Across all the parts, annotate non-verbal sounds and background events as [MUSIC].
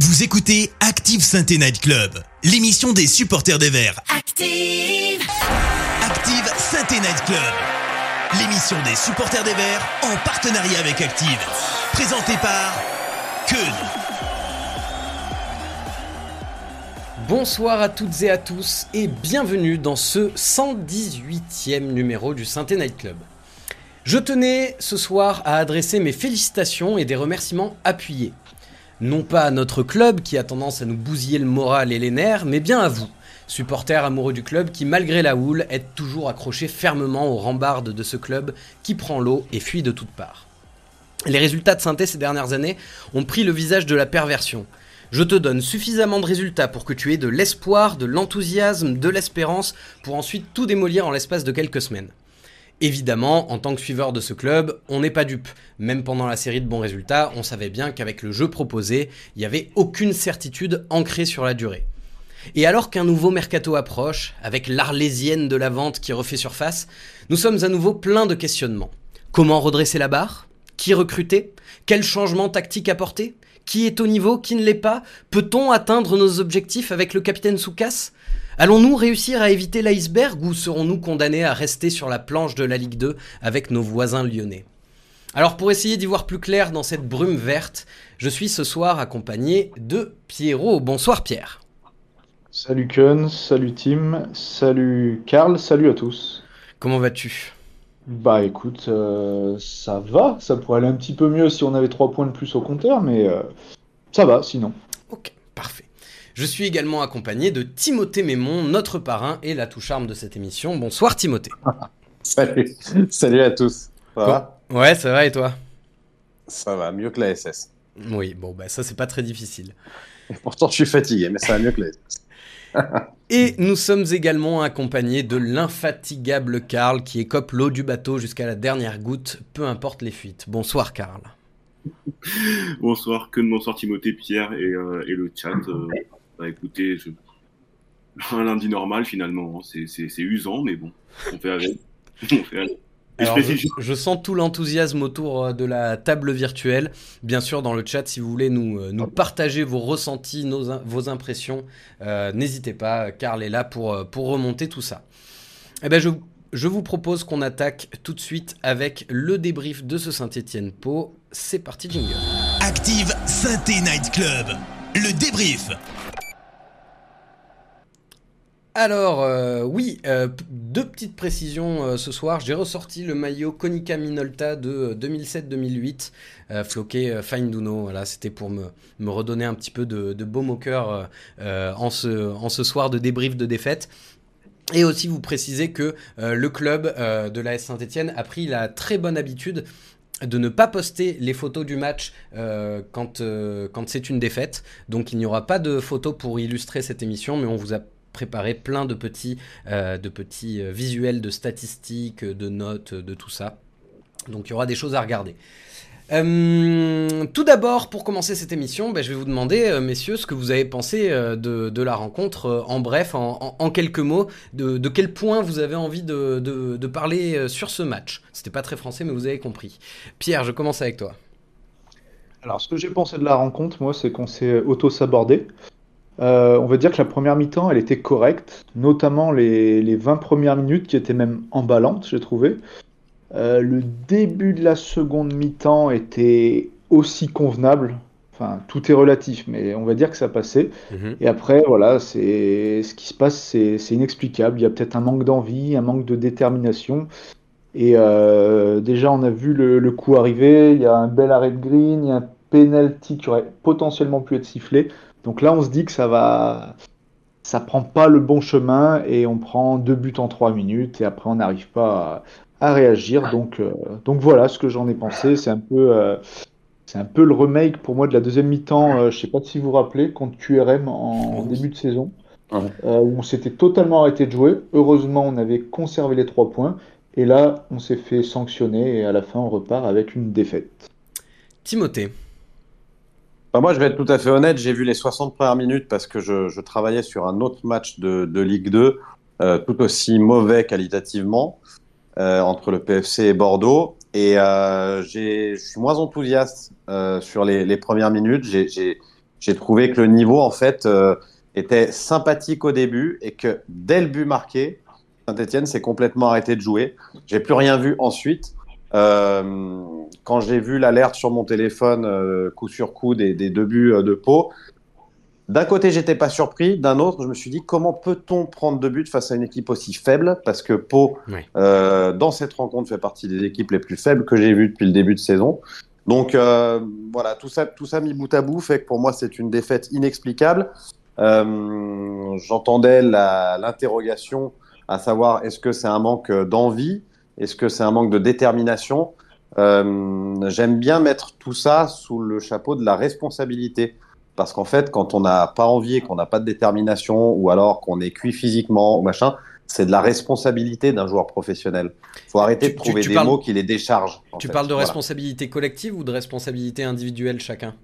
Vous écoutez Active Sainte Night Club, l'émission des supporters des Verts. Active. Active Sainte Night Club, l'émission des supporters des Verts en partenariat avec Active. Présentée par Keun. Bonsoir à toutes et à tous et bienvenue dans ce 118e numéro du Sainte Night Club. Je tenais ce soir à adresser mes félicitations et des remerciements appuyés. Non pas à notre club qui a tendance à nous bousiller le moral et les nerfs, mais bien à vous, supporters amoureux du club qui, malgré la houle, êtes toujours accrochés fermement aux rambardes de ce club qui prend l'eau et fuit de toutes parts. Les résultats de synthé ces dernières années ont pris le visage de la perversion. Je te donne suffisamment de résultats pour que tu aies de l'espoir, de l'enthousiasme, de l'espérance, pour ensuite tout démolir en l'espace de quelques semaines. Évidemment, en tant que suiveur de ce club, on n'est pas dupe. Même pendant la série de bons résultats, on savait bien qu'avec le jeu proposé, il n'y avait aucune certitude ancrée sur la durée. Et alors qu'un nouveau mercato approche, avec l'arlésienne de la vente qui refait surface, nous sommes à nouveau pleins de questionnements. Comment redresser la barre? Qui recruter? Quel changement tactique apporter? Qui est au niveau Qui ne l'est pas? Peut-on atteindre nos objectifs avec le capitaine Soukas? Allons-nous réussir à éviter l'iceberg ou serons-nous condamnés à rester sur la planche de la Ligue 2 avec nos voisins lyonnais? Alors pour essayer d'y voir plus clair dans cette brume verte, je suis ce soir accompagné de Pierrot. Bonsoir Pierre. Salut Kun, salut Tim, salut Karl, salut à tous. Comment vas-tu? Bah écoute, euh, ça va, ça pourrait aller un petit peu mieux si on avait 3 points de plus au compteur, mais euh, ça va sinon. Je suis également accompagné de Timothée Mémon, notre parrain et la touche arme de cette émission. Bonsoir Timothée. Salut, salut à tous. Ça va? Ouais, ça va et toi? Ça va, mieux que la SS. Oui, bon, bah ça c'est pas très difficile. Et pourtant, je suis fatigué, mais ça va mieux que la SS. [LAUGHS] Et nous sommes également accompagnés de l'infatigable Karl qui écope l'eau du bateau jusqu'à la dernière goutte, peu importe les fuites. Bonsoir Karl. bonsoir, que bonsoir Timothée, Pierre et, euh, et le chat. Euh, bah écoutez, je... [LAUGHS] un lundi normal finalement, hein. c'est usant, mais bon, on fait avec. [LAUGHS] on fait avec. Alors, je, je, sens tout l'enthousiasme autour euh, de la table virtuelle. Bien sûr, dans le chat, si vous voulez nous, euh, nous partager vos ressentis, nos, vos impressions, euh, n'hésitez pas. Karl est là pour, pour remonter tout ça. Eh ben, je, je vous propose qu'on attaque tout de suite avec le débrief de ce Saint-Étienne-Pau. C'est parti, jingle. Active Synthé Night Club, le débrief. Alors, euh, oui, euh, deux petites précisions euh, ce soir. J'ai ressorti le maillot Konica Minolta de 2007-2008, floqué Fine Duno. Voilà, c'était pour me, redonner un petit peu de, de baume au cœur en, ce, soir de débrief de défaite. Et aussi vous préciser que le club de l'AS Saint-Etienne a pris la très bonne habitude de ne pas poster les photos du match quand, quand c'est une défaite. Donc il n'y aura pas de photos pour illustrer cette émission, mais on vous a préparé plein de petits, euh, de petits euh, visuels, de statistiques, de notes, de tout ça. Donc il y aura des choses à regarder. Euh, tout d'abord, pour commencer cette émission, ben, je vais vous demander, messieurs, ce que vous avez pensé de, de, la rencontre, en bref, en, en, quelques mots, de, de, quel point vous avez envie de, de parler sur ce match. C'était pas très français, mais vous avez compris. Pierre, je commence avec toi. Alors, ce que j'ai pensé de la rencontre, moi, c'est qu'on s'est auto-sabordé. Euh, on va dire que la première mi-temps, elle était correcte, notamment les, les 20 premières minutes qui étaient même emballantes, j'ai trouvé. Euh, le début de la seconde mi-temps était aussi convenable. Enfin, tout est relatif, mais on va dire que ça passait. Mhm. Et après, voilà, c'est ce qui se passe, c'est inexplicable. Il y a peut-être un manque d'envie, un manque de détermination. Et euh, déjà, on a vu le, le, coup arriver. Il y a un bel arrêt de green, il y a un penalty qui aurait potentiellement pu être sifflé. Donc là, on se dit que ça va, ça prend pas le bon chemin et on prend deux buts en trois minutes et après on n'arrive pas à, à, réagir. Donc, euh, donc voilà ce que j'en ai pensé. C'est un peu, euh, c'est un peu le remake pour moi de la deuxième mi-temps. Euh, je sais pas si vous vous rappelez contre QRM en, en début de saison. Ouais. où on s'était totalement arrêté de jouer. Heureusement, on avait conservé les trois points. Et là, on s'est fait sanctionner et à la fin, on repart avec une défaite. Timothée. Bah moi, je vais être tout à fait honnête, j'ai vu les 60 premières minutes parce que je, travaillais sur un autre match de, Ligue 2, euh, tout aussi mauvais qualitativement, euh, entre le PFC et Bordeaux. Et euh, je suis moins enthousiaste euh, sur les, premières minutes. J'ai j'ai trouvé que le niveau en fait était sympathique au début et que dès le but marqué, Saint-Etienne s'est complètement arrêté de jouer. J'ai plus rien vu ensuite. Euh, quand j'ai vu l'alerte sur mon téléphone, euh, coup sur coup, des, deux buts euh, de Pau, d'un côté, j'étais pas surpris. D'un autre, je me suis dit comment peut-on prendre deux buts face à une équipe aussi faible? Parce que Pau, dans cette rencontre, fait partie des équipes les plus faibles que j'ai vues depuis le début de saison. Donc voilà, tout ça, tout ça mis bout à bout fait que pour moi, c'est une défaite inexplicable. J'entendais l'interrogation à savoir est-ce que c'est un manque d'envie? Est-ce que c'est un manque de détermination euh, J'aime bien mettre tout ça sous le chapeau de la responsabilité. Parce qu'en fait, quand on n'a pas envie et qu'on n'a pas de détermination, ou alors qu'on est cuit physiquement, ou machin, c'est de la responsabilité d'un joueur professionnel. Il faut arrêter de trouver des mots qui les déchargent. Tu parles de responsabilité collective ou de responsabilité individuelle chacun?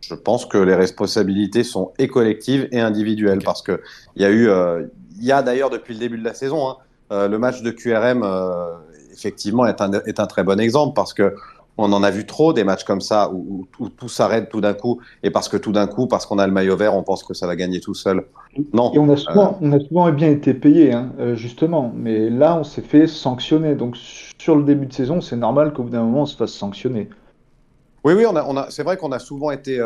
Je pense que les responsabilités sont et collectives et individuelles. Parce qu'il y a eu, euh, il y a d'ailleurs depuis le début de la saison, hein, euh, le match de QRM, euh, effectivement, est un, est un, très bon exemple parce que on en a vu trop des matchs comme ça où, tout s'arrête tout d'un coup et parce que tout d'un coup, parce qu'on a le maillot vert, on pense que ça va gagner tout seul. Non. Et on a souvent, euh, on a souvent bien été payé, hein, justement. Mais là, on s'est fait sanctionner. Donc sur le début de saison, c'est normal qu'au bout d'un moment, on se fasse sanctionner. Oui, oui, on a, on a, c'est vrai qu'on a souvent été,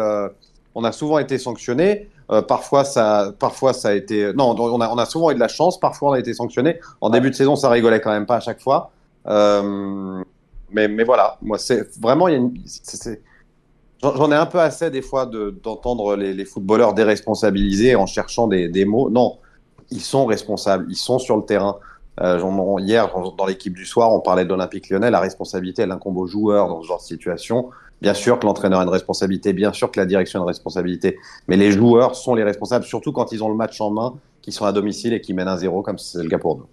on a souvent été sanctionné. Euh, parfois, ça, parfois, ça a été. Non, on a, on a souvent eu de la chance. Parfois, on a été sanctionné. En début de saison, ça rigolait quand même pas à chaque fois. Euh, mais, mais voilà, moi, c'est vraiment. J'en ai un peu assez des fois d'entendre les, les, footballeurs déresponsabilisés en cherchant des, des, mots. Non, ils sont responsables. Ils sont sur le terrain. Euh, hier, dans l'équipe du soir, on parlait de l'Olympique lyonnais. La responsabilité, elle incombe aux joueurs dans ce genre de situation. Bien sûr que l'entraîneur a une responsabilité, bien sûr que la direction a une responsabilité, mais les joueurs sont les responsables, surtout quand ils ont le match en main, qui sont à domicile et qui mènent un zéro, comme c'est le cas pour nous.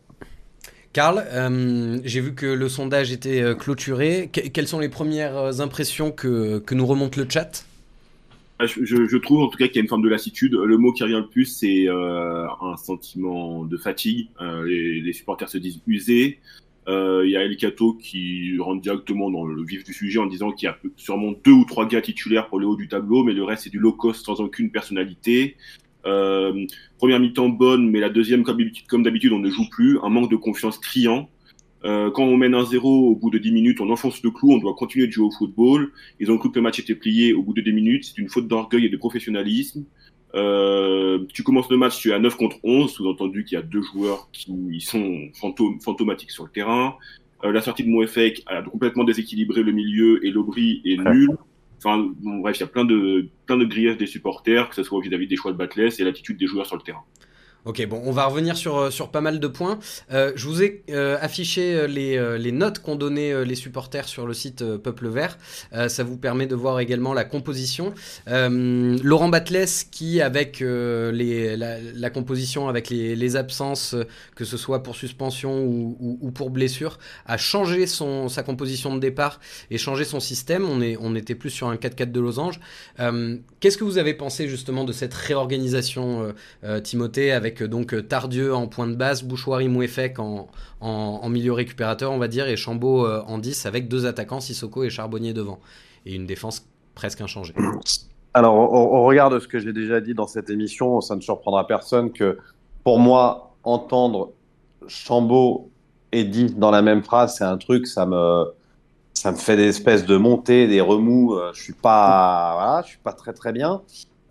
Karl, euh, j'ai vu que le sondage était euh, clôturé. quelles sont les premières euh, impressions que, que nous remonte le chat? Ah, je, trouve en tout cas qu'il y a une forme de lassitude. Le mot qui revient le plus, c'est un sentiment de fatigue. les, les, supporters se disent usés. Euh, il y a El Cato qui rentre directement dans le vif du sujet en disant qu'il y a sûrement deux ou trois gars titulaires pour le haut du tableau, mais le reste c'est du low cost sans aucune personnalité. Euh, première mi-temps bonne, mais la deuxième, comme d'habitude, on ne joue plus. Un manque de confiance criant. Euh, quand on mène un zéro au bout de 10 minutes, on enfonce le clou, on doit continuer de jouer au football. Ils ont cru que le match était plié au bout de 10 minutes. C'est une faute d'orgueil et de professionnalisme. Euh, tu commences le match, tu es à 9 contre 11, sous-entendu qu'il y a deux joueurs qui sont fantomatiques sur le terrain. Euh, la sortie de Moefek a complètement déséquilibré le milieu et l'Aubry est nul. Enfin, bref, il y a plein de, plein de griefs des supporters, que ce soit vis-à-vis des choix de Batles et l'attitude des joueurs sur le terrain. Ok, bon, on va revenir sur, euh, sur pas mal de points. Euh, je vous ai euh, affiché les, les notes qu'ont donné les supporters sur le site Peuple Vert. ça vous permet de voir également la composition. Laurent Batles, qui, avec les, la, composition, avec les, absences, que ce soit pour suspension ou, ou, pour blessure, a changé son, sa composition de départ et changé son système. On, est, on était plus sur un 4-4 de losange. Qu'est-ce que vous avez pensé justement de cette réorganisation, Timothée, avec avec donc euh, Tardieu en point de base, Bouchoirie Mouefek en, en, milieu récupérateur, on va dire, et Chambaud euh, en 10 avec deux attaquants, Sissoko et Charbonnier devant. Et une défense presque inchangée. Alors, on regarde ce que j'ai déjà dit dans cette émission, ça ne surprendra personne que pour moi, entendre Chambaud et 10 dans la même phrase, c'est un truc, ça me, ça me fait des espèces de montées, des remous. Euh, je suis pas, je suis pas très très bien.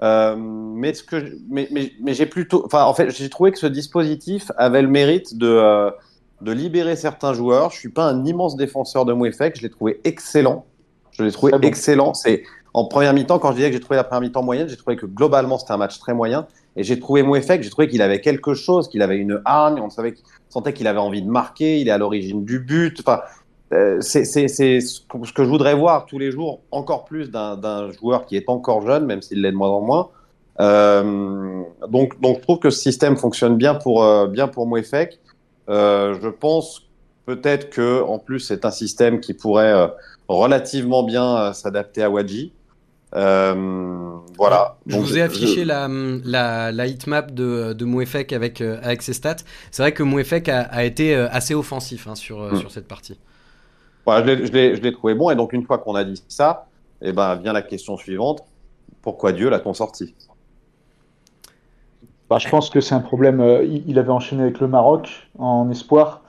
Euh, mais ce que, mais, mais, mais j'ai plutôt, enfin, en fait, j'ai trouvé que ce dispositif avait le mérite de, euh, de libérer certains joueurs. Je suis pas un immense défenseur de Mouefek, je l'ai trouvé excellent. Je l'ai trouvé excellent. C'est en première mi-temps, quand je disais que j'ai trouvé la première mi-temps moyenne, j'ai trouvé que globalement c'était un match très moyen. Et j'ai trouvé Mouefek, j'ai trouvé qu'il avait quelque chose, qu'il avait une hargne, on savait, sentait qu'il avait envie de marquer, il est à l'origine du but. Enfin, euh, c'est ce que je voudrais voir tous les jours, encore plus d'un joueur qui est encore jeune, même s'il l'est de moins en moins. Euh, donc, donc, je trouve que ce système fonctionne bien pour, euh, bien pour Mouefek. Euh, je pense peut-être que, en plus, c'est un système qui pourrait relativement bien s'adapter à Wadji. voilà. Je vous ai affiché la, la, la heatmap de, de Mouefek avec, avec ses stats. C'est vrai que Mouefek a, a été assez offensif hein, sur, hmm. sur cette partie je l'ai trouvé bon. Et donc, une fois qu'on a dit ça, eh ben, vient la question suivante. pourquoi Dieu l'a-t-on sorti? Bah, Je pense que c'est un problème. Euh, il avait enchaîné avec le Maroc en espoir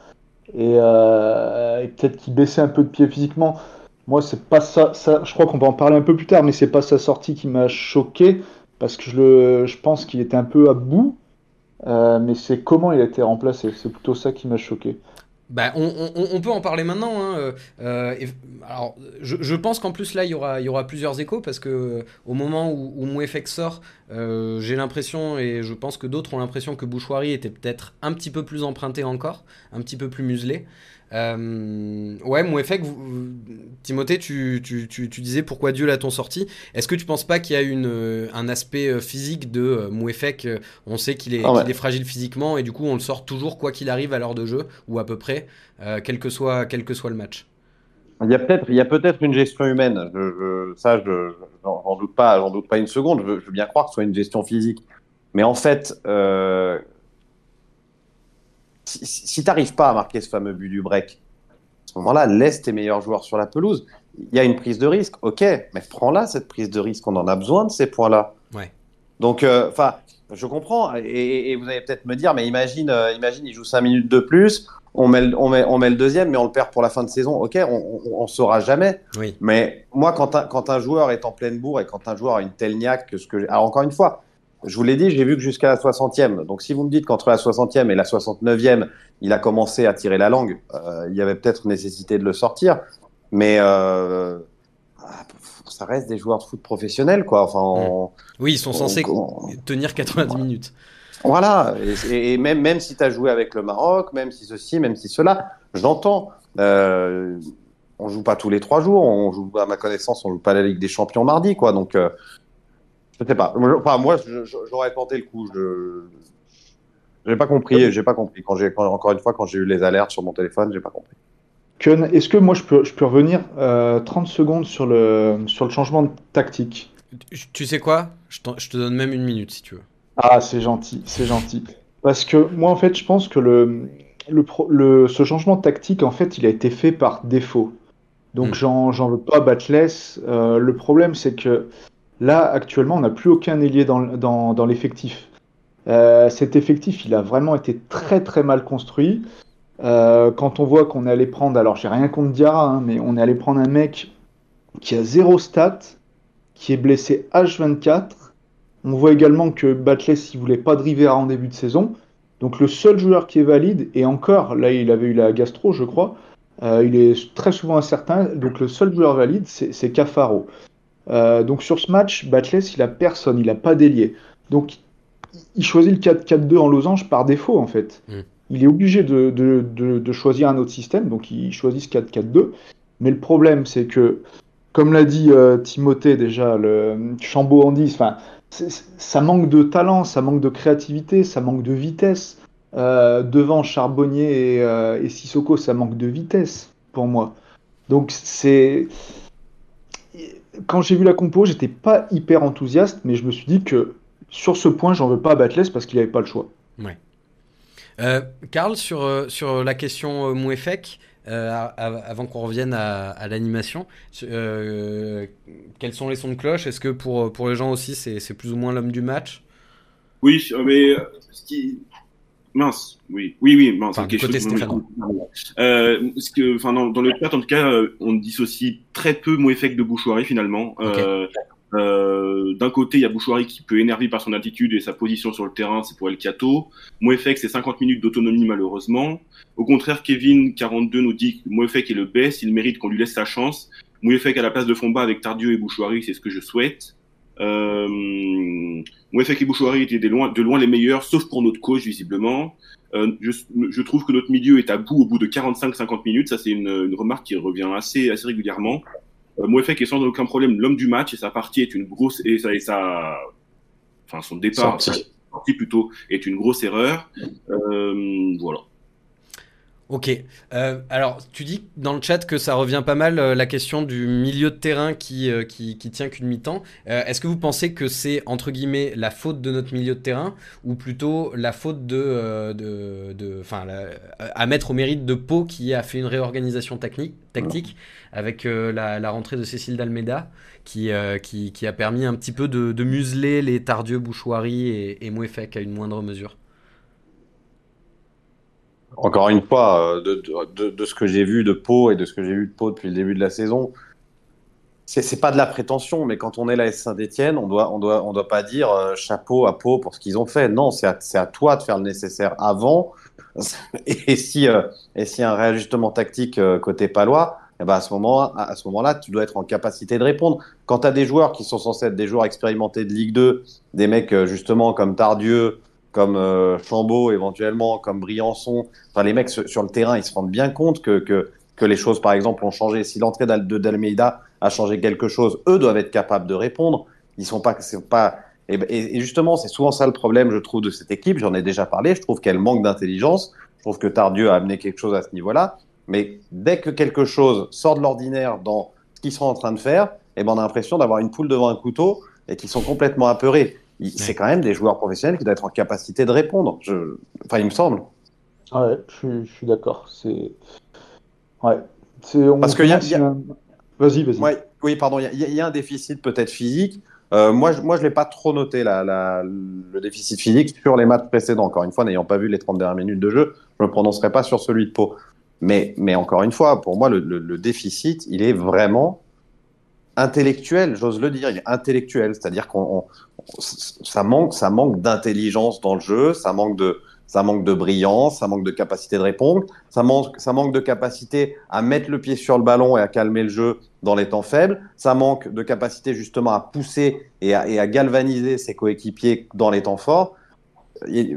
et, euh, et peut-être qu'il baissait un peu de pied physiquement. Moi, c'est pas ça. Je crois qu'on va en parler un peu plus tard, mais c'est pas sa sortie qui m'a choqué parce que je pense qu'il était un peu à bout. Euh, mais c'est comment il a été remplacé. C'est plutôt ça qui m'a choqué. Bah, on, peut en parler maintenant. Hein. Euh, euh, je, pense qu'en plus là, il y aura, plusieurs échos parce que au moment où, où sort, j'ai l'impression et je pense que d'autres ont l'impression que Bouchoirie était peut-être un petit peu plus emprunté encore, un petit peu plus muselé. Euh, ouais, Mouefek, Timothée, tu, tu, tu, tu, disais pourquoi Dieu l'a-t-on sorti Est-ce que tu penses pas qu'il y a une, euh, un aspect euh, physique de euh, Mouefek On sait qu'il est, ah est, fragile physiquement et du coup on le sort toujours quoi qu'il arrive à l'heure de jeu ou à peu près, quel, que soit, quel que soit le match? Il y a peut-être, il y a peut-être une gestion humaine. Je, ça, je j'en doute pas, j'en doute pas une seconde. Je veux, je veux, bien croire que ce soit une gestion physique, mais en fait, euh, si, tu n'arrives pas à marquer ce fameux but du break, à ce moment-là, laisse tes meilleurs joueurs sur la pelouse. Il y a une prise de risque, ok, mais prends-la, cette prise de risque. On en a besoin de ces points-là. Ouais. Donc, euh, enfin, je comprends. Et, vous allez peut-être me dire, mais imagine, euh, imagine, il joue 5 minutes de plus, on met, on, met, on met le deuxième, mais on le perd pour la fin de saison. Ok, on ne saura jamais. Oui. Mais moi, quand un, quand un joueur est en pleine bourre et quand un joueur a une telle niaque que ce que. Alors, encore une fois, je vous l'ai dit, j'ai vu que jusqu'à la 60e. Donc, si vous me dites qu'entre la 60e et la 69e, il a commencé à tirer la langue, euh, il y avait peut-être nécessité de le sortir. Mais euh, ça reste des joueurs de foot professionnels, quoi. Enfin, oui, ils sont censés tenir 90 minutes. Voilà. Et, même, même si tu as joué avec le Maroc, même si ceci, même si cela, j'entends. Euh, on joue pas tous les trois jours. On joue, à ma connaissance, on joue pas la Ligue des Champions mardi, quoi. Donc, euh, je sais pas. Enfin, moi, j'aurais tenté le coup. Je j'ai pas compris. J'ai pas compris. Quand j'ai encore une fois, quand j'ai eu les alertes sur mon téléphone, j'ai pas compris. est-ce que moi je peux, je peux revenir 30 euh, secondes sur le, sur le changement de tactique? Tu sais quoi? Je, je, te donne même une minute si tu veux. Ah, c'est gentil, c'est gentil. Parce que moi en fait, je pense que le, le, le, ce changement de tactique, en fait, il a été fait par défaut. Donc hmm. j'en veux pas Batless. Euh, le problème, c'est que Là, actuellement, on n'a plus aucun ailier dans, l'effectif. Euh, cet effectif, il a vraiment été très très mal construit. Euh, quand on voit qu'on est allé prendre, alors j'ai rien contre Diarra, hein, mais on est allé prendre un mec qui a zéro stat, qui est blessé H24. On voit également que Batless, il voulait pas de Rivera en début de saison. Donc le seul joueur qui est valide, et encore, là il avait eu la gastro, je crois, euh, il est très souvent incertain. Donc le seul joueur valide, c'est Cafaro. Euh, donc sur ce match, Batless, il a personne, il a pas d'ailier. Donc il choisit le 4-4-2 en losange par défaut en fait. Mm. Il est obligé de, de, de, choisir un autre système, donc il choisit ce 4-4-2. Mais le problème, c'est que, comme l'a dit euh, Timothée déjà, le Chambaud en 10, ça manque de talent, ça manque de créativité, ça manque de vitesse. Euh, devant Charbonnier et, et Sissoko, ça manque de vitesse pour moi. Donc c'est quand j'ai vu la compo, j'étais pas hyper enthousiaste, mais je me suis dit que sur ce point, j'en veux pas à Batless parce qu'il avait pas le choix. Ouais. Euh, Karl, sur, euh, sur la question euh, Mouefek, euh, avant qu'on revienne à, l'animation, quels sont les sons de cloche? Est-ce que pour, pour les gens aussi, c'est plus ou moins l'homme du match? Oui, mais ce qui, Mince, oui, oui, oui, mince. Enfin, côté euh, ce que, enfin, dans, dans, le chat, en tout cas, euh, on dissocie très peu Moefek de Bouchouari finalement. Euh, euh, D'un côté, il y a Bouchouari qui peut énerver par son attitude et sa position sur le terrain, c'est pour El Cato. Moefek, c'est 50 minutes d'autonomie malheureusement. Au contraire, Kevin 42 nous dit que Moefek est le best, il mérite qu'on lui laisse sa chance. Moefek à la place de Fomba avec Tardieu et Bouchouari, c'est ce que je souhaite. Euh, Mouefek et Bouchouari étaient de loin, de loin les meilleurs, sauf pour notre coach, visiblement. Euh, je, je, trouve que notre milieu est à bout au bout de 45-50 minutes. Ça, c'est une, une, remarque qui revient assez, assez régulièrement. Euh, Mouefek est sans aucun problème l'homme du match et sa partie est une grosse et ça, et ça enfin son départ, sa partie plutôt est une grosse erreur. Euh, voilà. Ok. Euh, alors, tu dis dans le chat que ça revient pas mal euh, la question du milieu de terrain qui, euh, qui, qui, tient qu'une mi-temps. Est-ce que vous pensez que c'est entre guillemets la faute de notre milieu de terrain ou plutôt la faute de, de, de à mettre au mérite de Pau qui a fait une réorganisation technique, tactique avec la, la, rentrée de Cécile d'Almeida qui, qui, a permis un petit peu de, museler les Tardieu, Bouchoirie et, et à une moindre mesure? Encore une fois, de, de ce que j'ai vu de Pau et de ce que j'ai vu de Pau depuis le début de la saison, c'est pas de la prétention, mais quand on est la S Saint-Etienne, on doit, on doit, on doit pas dire euh, chapeau à peau pour ce qu'ils ont fait. Non, c'est à, à, toi de faire le nécessaire avant. [LAUGHS] Et si, euh, et si un réajustement tactique euh, côté palois, eh ben à ce moment, à ce moment-là, tu dois être en capacité de répondre. Quand tu as des joueurs qui sont censés être des joueurs expérimentés de Ligue 2, des mecs justement comme Tardieu, comme Chambaud éventuellement, comme Briançon, enfin les mecs sur, le terrain, ils se rendent bien compte que, que, que les choses, par exemple, ont changé. Si l'entrée de Dalmeida à changer quelque chose, eux doivent être capables de répondre. Ils sont pas, c'est pas. Et, justement, c'est souvent ça le problème, je trouve, de cette équipe. J'en ai déjà parlé. Je trouve qu'elle manque d'intelligence. Je trouve que Tardieu a amené quelque chose à ce niveau-là. Mais dès que quelque chose sort de l'ordinaire dans ce qu'ils sont en train de faire, eh ben, on a l'impression d'avoir une poule devant un couteau et qu'ils sont complètement apeurés. C'est quand même des joueurs professionnels qui doivent être en capacité de répondre. Je... Enfin, il me semble. Ouais, je suis, d'accord. C'est. Ouais. Parce qu'il y a, Vas-y, vas-y. oui, pardon, il y, a un déficit peut-être physique. Euh, moi, je, moi, je l'ai pas trop noté, la, le déficit physique sur les matchs précédents. Encore une fois, n'ayant pas vu les 30 dernières minutes de jeu, je ne me prononcerai pas sur celui de Pau. Mais, mais encore une fois, pour moi, le, déficit, il est vraiment intellectuel, j'ose le dire, il est intellectuel. C'est-à-dire qu'on ça manque, ça manque d'intelligence dans le jeu, ça manque de, ça manque de brillance, ça manque de capacité de répondre, ça manque, ça manque de capacité à mettre le pied sur le ballon et à calmer le jeu dans les temps faibles, ça manque de capacité justement à pousser et à, galvaniser ses coéquipiers dans les temps forts.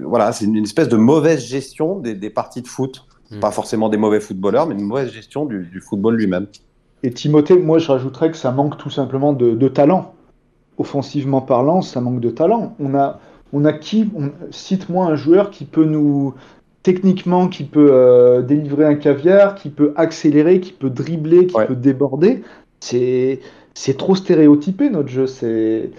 voilà, c'est une, espèce de mauvaise gestion des, parties de foot. Hmm. Pas forcément des mauvais footballeurs, mais une mauvaise gestion du, football lui-même. Et Timothée, moi je rajouterais que ça manque tout simplement de, de talent. Offensivement parlant, ça manque de talent. On a, on a qui Cite-moi un joueur qui peut nous. Techniquement, qui peut euh, délivrer un caviar, qui peut accélérer, qui peut dribbler, qui peut déborder. C'est, c'est trop stéréotypé notre jeu. C'est.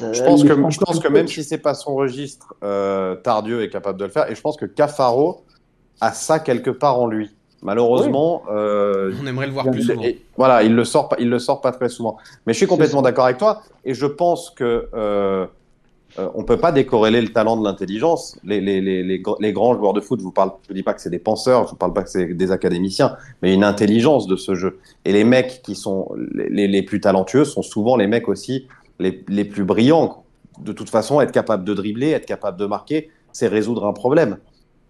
Je pense, que, je pense que même si c'est pas son registre, euh, Tardieu est capable de le faire. Et je pense que Cafaro a ça quelque part en lui. Malheureusement, euh, on aimerait le voir plus souvent. voilà, il le sort pas, il le sort pas très souvent. Mais je suis complètement d'accord avec toi, et je pense que euh, on ne peut pas décorréler le talent de l'intelligence. Les, les, les, les, grands joueurs de foot, je ne vous dis pas que c'est des penseurs, je ne vous parle pas que c'est des académiciens, mais une intelligence de ce jeu. Et les mecs qui sont les, plus talentueux sont souvent les mecs aussi les, plus brillants. De toute façon, être capable de dribbler, être capable de marquer, c'est résoudre un problème.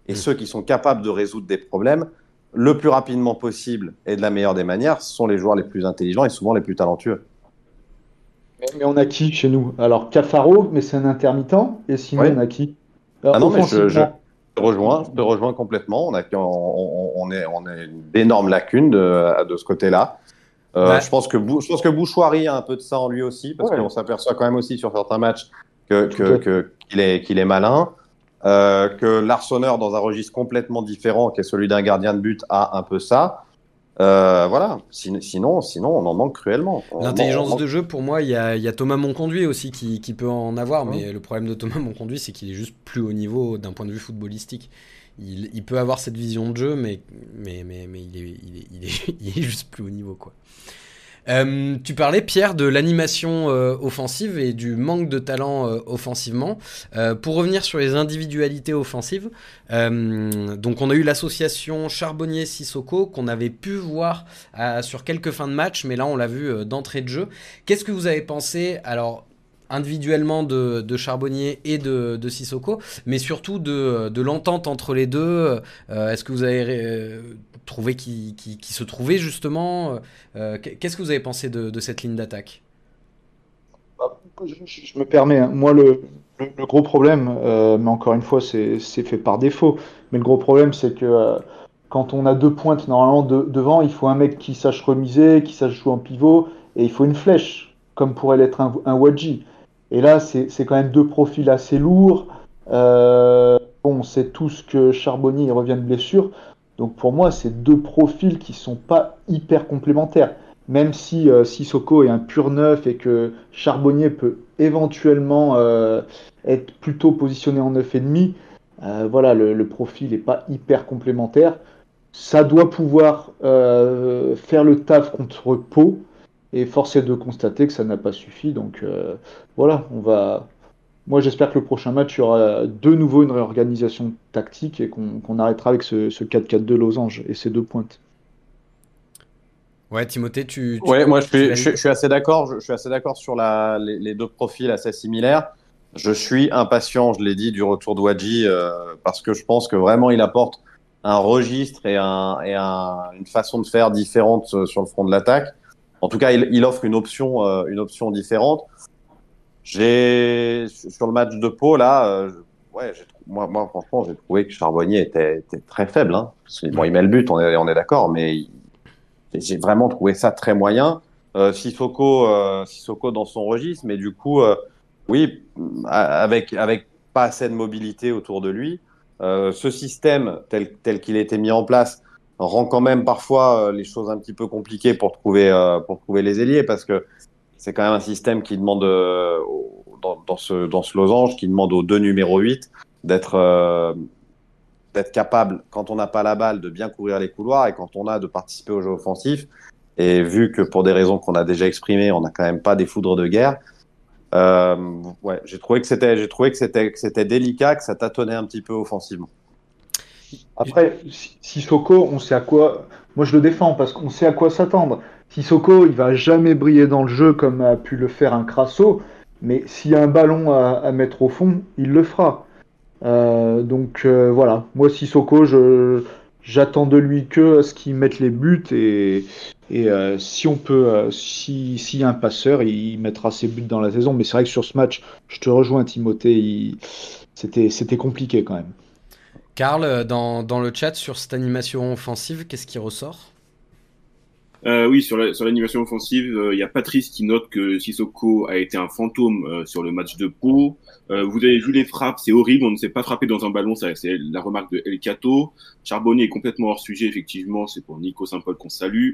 Et mm. ceux qui sont capables de résoudre des problèmes le plus rapidement possible et de la meilleure des manières sont les joueurs les plus intelligents et souvent les plus talentueux. Mais on a qui chez nous? Alors Cafaro, mais c'est un intermittent. Et sinon, on a qui? Ah non, mais je, je, te rejoins, je te rejoins complètement. On a, on, on est, on est une énorme lacune de, de ce côté-là. Euh, je, pense que, je pense que Bouchoirie a un peu de ça en lui aussi, parce qu'on s'aperçoit quand même aussi sur certains matchs qu'il que, que, est, qu'il est malin. Euh, que l'Arseneur, dans un registre complètement différent, qui est celui d'un gardien de but, a un peu ça. Euh, voilà. Sinon, sinon, on en manque cruellement. L'intelligence de jeu, pour moi, il y a, Thomas Monconduit aussi qui, peut en avoir, mais le problème de Thomas Monconduit, c'est qu'il est juste plus haut niveau d'un point de vue footballistique. Il, peut avoir cette vision de jeu, mais, mais, mais, mais il, est, il, est, il, est, [LAUGHS] juste plus haut niveau, quoi. Euh, tu parlais, Pierre, de l'animation euh, offensive et du manque de talent euh, offensivement. pour revenir sur les individualités offensives, donc on a eu l'association Charbonnier-Sissoko qu'on avait pu voir sur quelques fins de match, mais là on l'a vu d'entrée de jeu. Qu'est-ce que vous avez pensé Alors, individuellement de, Charbonnier et de, de, Sissoko, mais surtout de, l'entente entre les deux. Est-ce que vous avez trouvé qui, se trouvait justement euh, Qu'est-ce que vous avez pensé de, cette ligne d'attaque? Bah, je, me permets, hein. moi le, gros problème, mais encore une fois c'est fait par défaut, mais le gros problème c'est que quand on a deux pointes normalement devant, il faut un mec qui sache remiser, qui sache jouer en pivot, et il faut une flèche, comme pourrait l'être un, un Wadji. Et là, c'est quand même deux profils assez lourds. Euh, bon, on sait tous que Charbonnier revient de blessure. Donc pour moi, c'est deux profils qui sont pas hyper complémentaires. Même si euh, Sissoko est un pur neuf et que Charbonnier peut éventuellement euh, être plutôt positionné en neuf et demi, euh, voilà, le, profil n'est pas hyper complémentaire. Ça doit pouvoir faire le taf contre Pau, Et force est de constater que ça n'a pas suffi. Donc voilà, on va. Moi, j'espère que le prochain match, il y aura de nouveau une réorganisation tactique et qu'on arrêtera avec ce, ce 4-4-2 losange et ces deux pointes. Ouais, Timothée, tu. ouais, moi je suis, je, suis assez d'accord. Je, suis assez d'accord sur la, les, les, deux profils assez similaires. Je suis impatient, je l'ai dit, du retour de Wadji euh, parce que je pense que vraiment il apporte un registre et, un, et un, une façon de faire différente euh, sur le front de l'attaque. En tout cas, il, il offre une option, euh, une option différente. J'ai sur le match de Pau là, euh, ouais, moi, franchement, j'ai trouvé que Charbonnier était, très faible. Hein. Bon, il met le but, on est, d'accord, mais j'ai vraiment trouvé ça très moyen. Euh, Sissoko, euh, Sissoko dans son registre, mais du coup, euh, oui, avec avec pas assez de mobilité autour de lui. Ce système tel tel qu'il a été mis en place rend quand même parfois les choses un petit peu compliquées pour trouver pour trouver les ailiers parce que c'est quand même un système qui demande dans, dans, ce losange qui demande aux deux numéro 8 d'être d'être capable, quand on n'a pas la balle, de bien courir les couloirs et quand on a de participer au jeu offensif. Et vu que pour des raisons qu'on a déjà exprimées, on n'a quand même pas des foudres de guerre, euh, ouais, j'ai trouvé que c'était, j'ai trouvé que c'était, c'était délicat, que ça tâtonnait un petit peu offensivement. Après, Sissoko, on sait à quoi. Moi, je le défends parce qu'on sait à quoi s'attendre. Sissoko, il va jamais briller dans le jeu comme a pu le faire un Crasso, mais s'il y a un ballon à, à mettre au fond, il le fera. Euh, donc euh, voilà, moi Sissoko, je j'attends de lui que ce qu'il mette les buts et, euh, si on peut, euh, si s'il y a un passeur, il mettra ses buts dans la saison. Mais c'est vrai que sur ce match, je te rejoins Timothée, c'était c'était compliqué quand même. Karl, dans, dans le chat sur cette animation offensive, qu'est-ce qui ressort? Euh, oui, sur l'animation la, sur offensive, il euh, y a Patrice qui note que Sissoko a été un fantôme euh, sur le match de Pau. Vous avez vu les frappes, c'est horrible, on ne s'est pas frappé dans un ballon, c'est la remarque de El Cato. Charbonnier est complètement hors sujet, effectivement, c'est pour Nico Saint-Paul qu'on salue.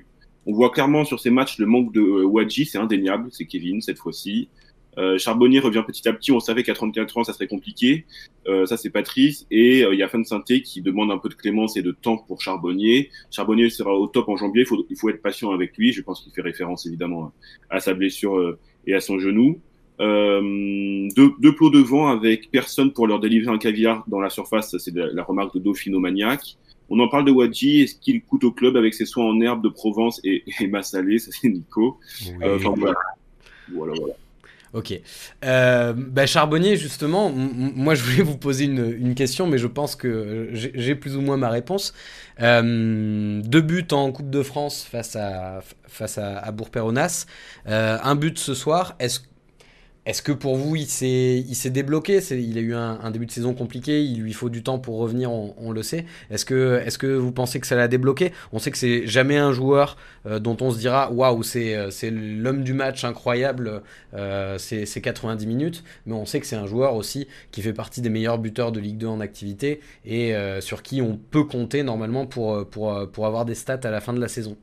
On voit clairement sur ces matchs le manque de Wadji, c'est indéniable, c'est Kevin cette fois-ci. Euh, Charbonnier revient petit à petit. On savait qu'à 34 ans, ça serait compliqué. Euh, ça, c'est Patrice. Et euh, il y a Fan Santé qui demande un peu de clémence et de temps pour Charbonnier. Charbonnier sera au top en janvier. Il faut, il faut être patient avec lui. Je pense qu'il fait référence évidemment à sa blessure euh, et à son genou. Euh, deux, deux plots devant avec personne pour leur délivrer un caviar dans la surface. C'est la, remarque de Dauphino Maniac. On en parle de Wadji. Est-ce qu'il coûte au club avec ses soins en herbe de Provence et, et Massalé? Ça, c'est Nico. Oui. Enfin, voilà. Voilà, voilà. Ok. Euh, bah Charbonnier, justement, moi je voulais vous poser une, question, mais je pense que j'ai plus ou moins ma réponse. Euh, deux buts en Coupe de France face à, face Bourg-Péronas. Euh, un but ce soir. Est-ce est-ce que pour vous, il s'est débloqué? Il a eu un, début de saison compliqué, il lui faut du temps pour revenir, on, le sait. Est-ce que, est que vous pensez que ça l'a débloqué? On sait que c'est jamais un joueur euh, dont on se dira waouh, c'est l'homme du match incroyable, euh, c'est 90 minutes, mais on sait que c'est un joueur aussi qui fait partie des meilleurs buteurs de Ligue 2 en activité et euh, sur qui on peut compter normalement pour, pour, pour avoir des stats à la fin de la saison.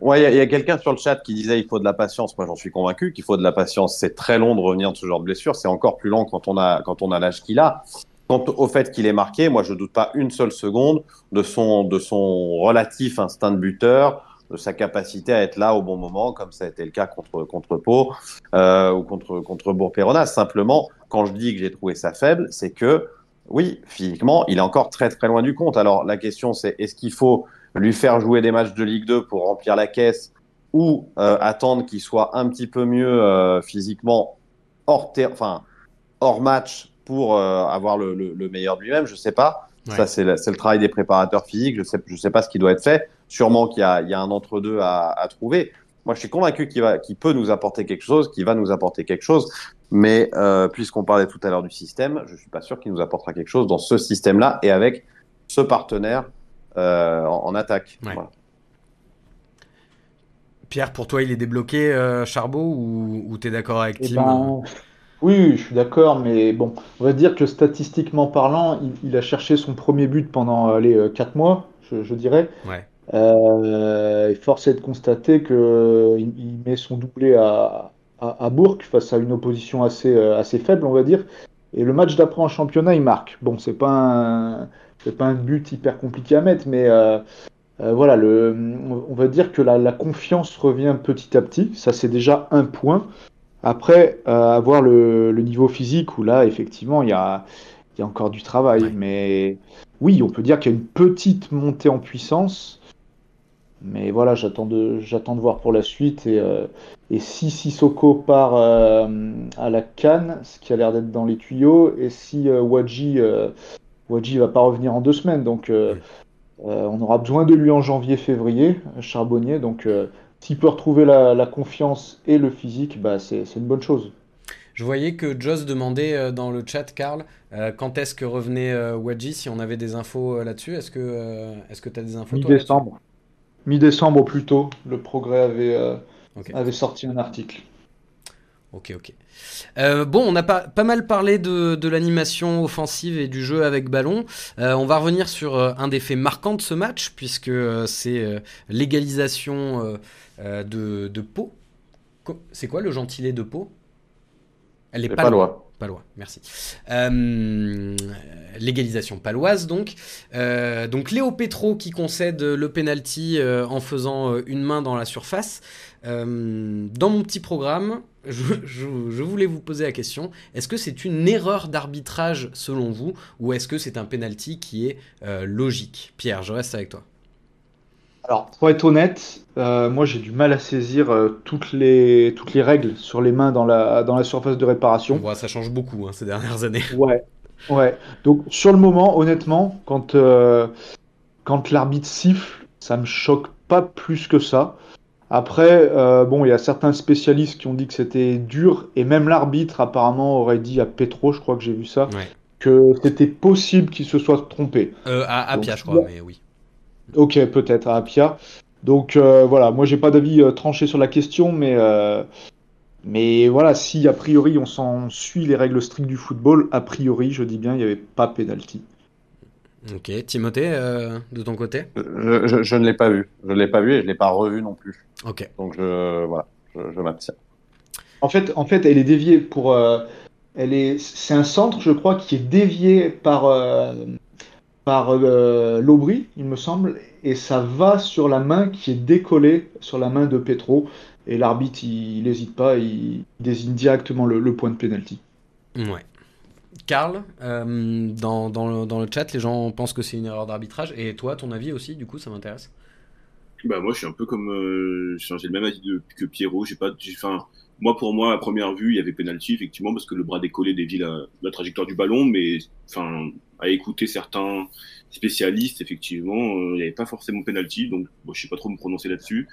Ouais, il y a, quelqu'un sur le chat qui disait il faut de la patience. Moi, j'en suis convaincu qu'il faut de la patience. C'est très long de revenir de ce genre de blessure. C'est encore plus long quand on a quand on a l'âge qu'il a. Quant au fait qu'il est marqué, moi, je doute pas une seule seconde de son de son relatif instinct de buteur, de sa capacité à être là au bon moment, comme ça a été le cas contre contre Pau euh, ou contre contre Bourg-Péronas. Simplement, quand je dis que j'ai trouvé ça faible, c'est que oui, physiquement, il est encore très très loin du compte. Alors la question, c'est est-ce qu'il faut lui faire jouer des matchs de Ligue 2 pour remplir la caisse ou euh, attendre qu'il soit un petit peu mieux euh, physiquement hors, enfin, hors match pour euh, avoir le, le, le, meilleur de lui-même, je sais pas. Ouais. Ça, c'est le, le, travail des préparateurs physiques. Je sais, je sais pas ce qui doit être fait. Sûrement qu'il y, y, a un entre-deux à, à, trouver. Moi, je suis convaincu qu'il peut nous apporter quelque chose, qu'il va nous apporter quelque chose. Mais puisqu'on parlait tout à l'heure du système, je suis pas sûr qu'il nous apportera quelque chose dans ce système-là et avec ce partenaire euh, en, en, attaque. Ouais. Voilà. Pierre, pour toi, il est débloqué, euh, Charbot, ou, ou tu es d'accord avec Eh Tim ben, oui, je suis d'accord, mais bon, on va dire que statistiquement parlant, il, il a cherché son premier but pendant euh, les 4 mois, je, je dirais. Ouais. Euh, et force est de constater qu'il il met son doublé à, à, à, Bourg face à une opposition assez, euh, assez faible, on va dire. Et le match d'après en championnat, il marque. Bon, c'est pas un, c'est pas un but hyper compliqué à mettre, mais euh, voilà, le, on va dire que la, confiance revient petit à petit. Ça, c'est déjà un point. Après, avoir le, niveau physique, où là, effectivement, il y a, y a encore du travail. Mais oui, on peut dire qu'il y a une petite montée en puissance. Mais voilà, j'attends de, j'attends de voir pour la suite. Et, euh, et si Sissoko part euh, à la Cannes, ce qui a l'air d'être dans les tuyaux, et si euh, Wadji, euh, Wadji va pas revenir en deux semaines, donc on aura besoin de lui en janvier-février, Charbonnier. Donc s'il peut retrouver la, la, confiance et le physique, bah, c'est, une bonne chose. Je voyais que Joss demandait dans le chat, Karl, quand est-ce que revenait Wadji, si on avait des infos là-dessus? Est-ce que tu as des infos Mi-décembre mi-décembre au plus tôt, le Progrès avait, euh, avait sorti un article. Ok, ok. Euh, bon, on a pas, pas mal parlé de, l'animation offensive et du jeu avec ballon. Euh, on va revenir sur un des faits marquants de ce match, puisque c'est l'égalisation de, de Pau. C'est quoi le gentilé de Pau? Elle est pas loin. Palois, merci. Euh, légalisation paloise donc. Euh, donc Léo Petro qui concède le penalty euh, en faisant une main dans la surface. Dans mon petit programme, je, voulais vous poser la question est-ce que c'est une erreur d'arbitrage selon vous ou est-ce que c'est un penalty qui est logique? Pierre, je reste avec toi. Alors, pour être honnête, euh, moi j'ai du mal à saisir euh, toutes, les, toutes les règles sur les mains dans la, dans la surface de réparation. ça change beaucoup hein, ces dernières années. [LAUGHS] Ouais, ouais. Donc, sur le moment, honnêtement, quand, euh, quand l'arbitre siffle, ça me choque pas plus que ça. Après, bon, il y a certains spécialistes qui ont dit que c'était dur, et même l'arbitre apparemment aurait dit à Petro, je crois que j'ai vu ça, que c'était possible qu'il se soit trompé. à Apia, je crois, mais oui. Ok, peut-être à Apia. Donc euh, voilà, moi j'ai pas d'avis euh, tranché sur la question, mais euh, mais voilà, si a priori on s'en suit les règles strictes du football, a priori, je dis bien, il n'y avait pas pénalty. Ok, Timothée, de ton côté? Je, ne l'ai pas vu, je ne l'ai pas vu et je ne l'ai pas revu non plus. Ok. Donc je voilà, je, m'abstiens. En fait, en fait, elle est déviée pour, elle est, c'est un centre, je crois, qui est dévié par par euh, l'Aubry, il me semble, et ça va sur la main qui est décollée sur la main de Petro. Et l'arbitre, il n'hésite pas, il désigne directement le, point de pénalty. Ouais. Karl, euh, dans, dans, le, chat, les gens pensent que c'est une erreur d'arbitrage. Et toi, ton avis aussi, du coup, ça m'intéresse. Bah moi, je suis un peu comme, euh, j'ai le même avis que Pierrot. J'ai pas, enfin, moi, pour moi, à première vue, il y avait pénalty effectivement parce que le bras décollé dévie la, trajectoire du ballon, mais enfin, à écouter certains spécialistes, effectivement, euh, il n'y avait pas forcément penalty, donc je sais pas trop me prononcer là-dessus.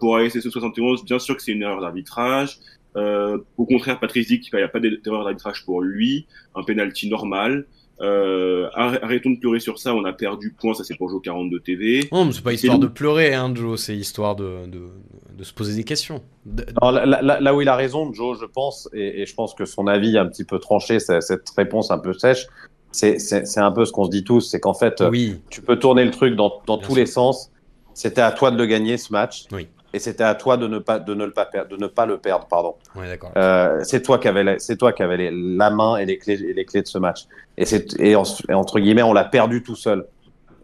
Pour ASS 71, bien sûr que c'est une erreur d'arbitrage. Euh, au contraire, Patrice dit qu'il n'y a pas d'erreur d'arbitrage pour lui, un penalty normal. Euh, arrêtons de pleurer sur ça, on a perdu point, ça c'est pour Joe 42 TV. Non, mais c'est pas histoire de pleurer, hein, Joe, c'est histoire de, de, de, se poser des questions. là, où il a raison, Joe, je pense, et, et, je pense que son avis est un petit peu tranché, cette réponse un peu sèche, c'est un peu ce qu'on se dit tous, c'est qu'en fait, oui. tu peux tourner le truc dans, dans tous les sens. C'était à toi de le gagner ce match. Oui. Et c'était à toi de ne pas de ne pas perdre, de ne pas le perdre, pardon. Ouais, d'accord. Euh, c'est toi qui avais c'est toi qui avais la main et les clés et les clés de ce match. Et c'est et, entre guillemets, on l'a perdu tout seul.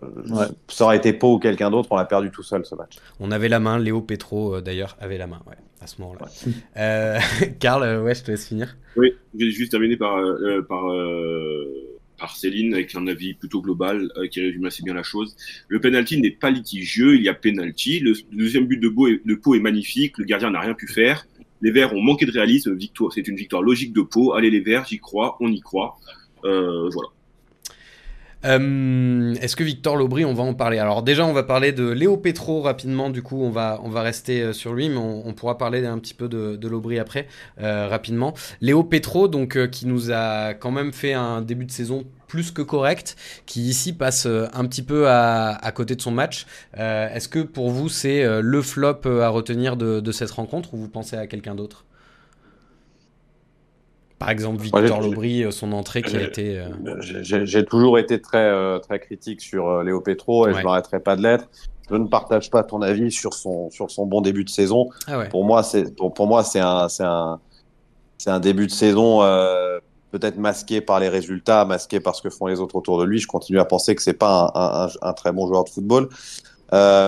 Ouais. Ça aurait été Pau ou quelqu'un d'autre, on l'a perdu tout seul ce match. On avait la main, Léo Petro euh, d'ailleurs avait la main, ouais, à ce moment-là. Euh, [LAUGHS] Karl, ouais, je te laisse finir. Oui, je vais juste terminer par, par par Céline avec un avis plutôt global euh, qui résume assez bien la chose. Le penalty n'est pas litigieux, il y a penalty. Le, deuxième but de, est, Pau est magnifique, le gardien n'a rien pu faire. Les Verts ont manqué de réalisme, victoire, c'est une victoire logique de Pau. Allez les Verts, j'y crois, on y croit. Euh, voilà. Euh, est-ce que Victor Lobry, on va en parler? Alors déjà, on va parler de Léo Petro rapidement. Du coup, on va on va rester euh, sur lui, mais on, pourra parler un petit peu de, de après euh, rapidement. Léo Petro, donc qui nous a quand même fait un début de saison plus que correct, qui ici passe un petit peu à, côté de son match. Est-ce que pour vous c'est le flop à retenir de cette rencontre ou vous pensez à quelqu'un d'autre? Par exemple, Victor Lobry, euh, son entrée qui a été. Euh, j'ai toujours été très, euh, très critique sur Léo Petro et je je m'arrêterai pas de l'être. Je ne partage pas ton avis sur son, sur son bon début de saison. Ah pour moi, c'est pour, pour, moi c'est un, un, un début de saison peut-être masqué par les résultats, masqué par ce que font les autres autour de lui. Je continue à penser que c'est pas un, un, un, très bon joueur de football.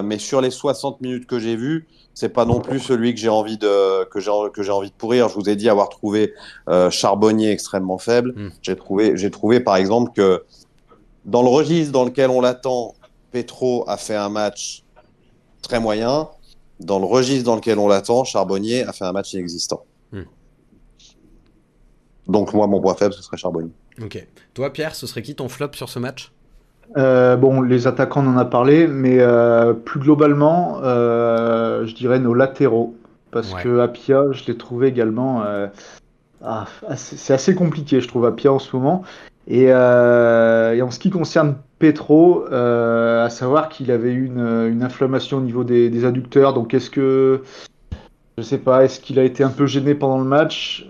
mais sur les 60 minutes que j'ai vues, c'est pas non plus celui que j'ai envie de que j'ai que j'ai envie de pourrir. Je vous ai dit avoir trouvé Charbonnier extrêmement faible. Hmm. J'ai trouvé j'ai trouvé par exemple que dans le registre dans lequel on l'attend, Petro a fait un match très moyen. Dans le registre dans lequel on l'attend, Charbonnier a fait un match inexistant. Hmm. Donc moi, mon point faible, ce serait Charbonnier. Ok. Toi, Pierre, ce serait qui ton flop sur ce match? Euh, bon, les attaquants, on en a parlé, mais euh, plus globalement, euh, je dirais nos latéraux. Parce que Apia, je l'ai trouvé également. Ah, c'est assez compliqué, je trouve, Apia en ce moment. Et, en ce qui concerne Petro, à savoir qu'il avait eu une, inflammation au niveau des, adducteurs, donc est-ce que. Je sais pas, est-ce qu'il a été un peu gêné pendant le match?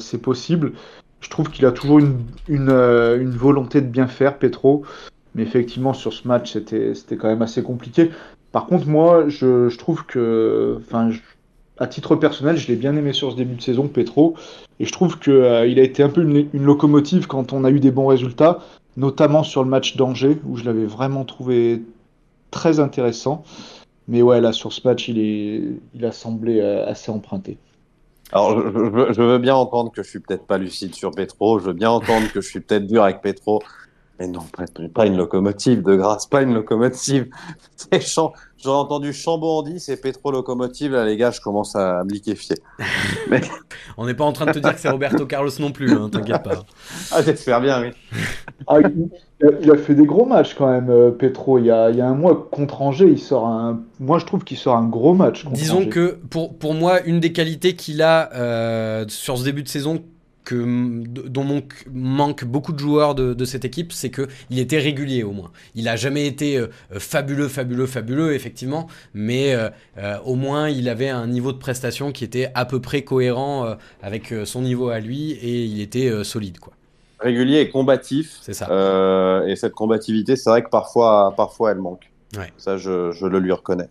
C'est possible. Je trouve qu'il a toujours une, une, volonté de bien faire, Petro. Mais effectivement, sur ce match, c'était quand même assez compliqué. Par contre, moi, je, trouve que, enfin, à titre personnel, je l'ai bien aimé sur ce début de saison, Petro. Et je trouve qu'il euh, a été un peu une, une, locomotive quand on a eu des bons résultats, notamment sur le match d'Angers, où je l'avais vraiment trouvé très intéressant. Mais ouais, là, sur ce match, il, est, il a semblé euh, assez emprunté. Alors, je, je, veux bien entendre que je suis peut-être pas lucide sur Petro. Je veux bien entendre que je suis peut-être dur avec Petro. Mais non, pas, une locomotive, de grâce, pas une locomotive. [LAUGHS] J'aurais entendu Chambon en c'est pétro-locomotive. Là, les gars, je commence à me liquéfier. [LAUGHS] Mais... On n'est pas en train de te dire que c'est Roberto Carlos non plus, hein, t'inquiète pas. [LAUGHS] Ah, j'espère bien, oui. Ah, il, a, fait des gros matchs quand même, euh, Petro. Il y, a, il y a un mois contre Angers, il sort un. Moi, je trouve qu'il sort un gros match. Disons que pour, pour moi, une des qualités qu'il a euh, sur ce début de saison dont manque beaucoup de joueurs de, cette équipe, c'est qu'il était régulier au moins. Il n'a jamais été euh, fabuleux, fabuleux, fabuleux, effectivement, mais euh, euh, au moins il avait un niveau de prestation qui était à peu près cohérent avec son niveau à lui et il était solide. quoi. Régulier et combatif. C'est ça. et cette combativité, c'est vrai que parfois, parfois elle manque. Ça, je, je le lui reconnais.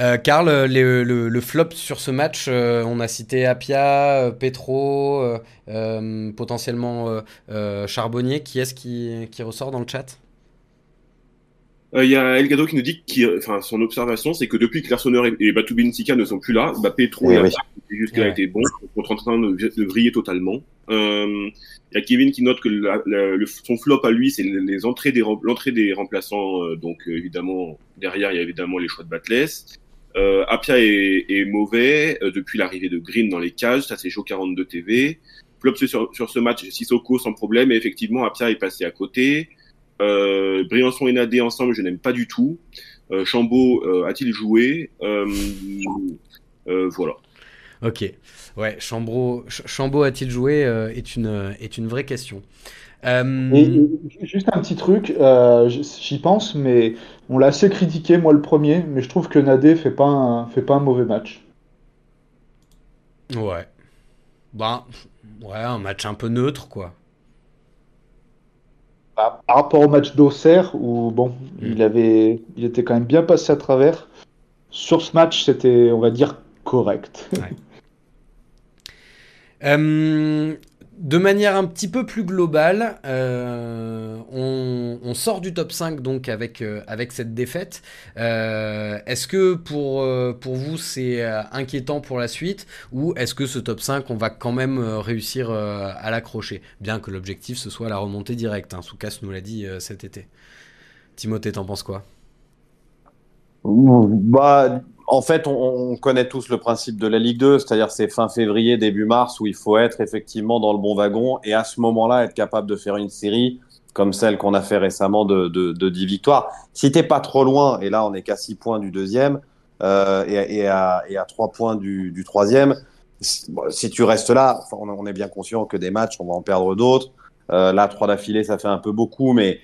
Euh, Karl, le, flop sur ce match, euh, on a cité Apia, euh, Petro, potentiellement Charbonnier. Qui est-ce qui, ressort dans le chat? Il y a Elgado qui nous dit que enfin, son observation, c'est que depuis que Larsonneur et, Batubin Sika ne sont plus là, bah, Petro et qui jusqu'à été bon, sont en train de, briller totalement. Il y a Kevin qui note que son flop à lui, c'est les, entrées des l'entrée des remplaçants. donc évidemment derrière, il y a évidemment les choix de Batless. Euh, Apia est, mauvais euh, depuis l'arrivée de Green dans les cages, ça c'est chaud 42 TV. Flop sur, sur ce match, Sissoko sans problème, et effectivement Apia est passé à côté. Euh, Briançon et Nadé ensemble, je n'aime pas du tout. Euh, Chambaud euh, a-t-il joué? Voilà. Ok. Ouais, Chambaud, Chambaud a-t-il joué est, une, est une vraie question. Euh, juste un petit truc, euh, j'y pense, mais on l'a assez critiqué, moi le premier, mais je trouve que Nadé fait pas un, fait pas un mauvais match. Ouais. Bah, ouais, un match un peu neutre, quoi. Bah, par rapport au match d'Auxerre, où bon, mm. il avait, il était quand même bien passé à travers. Sur ce match, c'était, on va dire, correct. Ouais. [LAUGHS] Euh, de manière un petit peu plus globale, euh, on, sort du top 5 donc avec, euh, avec cette défaite. Est-ce que pour, pour vous c'est inquiétant pour la suite? Ou est-ce que ce top 5 on va quand même réussir à l'accrocher? Bien que l'objectif ce soit la remontée directe. Hein. Soukas nous l'a dit cet été. Timothée, t'en penses quoi? Bah, en fait, on, connaît tous le principe de la Ligue 2, c'est-à-dire c'est fin février, début mars où il faut être effectivement dans le bon wagon et à ce moment-là être capable de faire une série comme celle qu'on a fait récemment de, de, 10 victoires. Si t'es pas trop loin, et là on est qu'à 6 points du deuxième euh, et, à, et à 3 points du, du troisième, si, tu restes là, on, est bien conscient que des matchs, on va en perdre d'autres. Euh, là, 3 d'affilée, ça fait un peu beaucoup, mais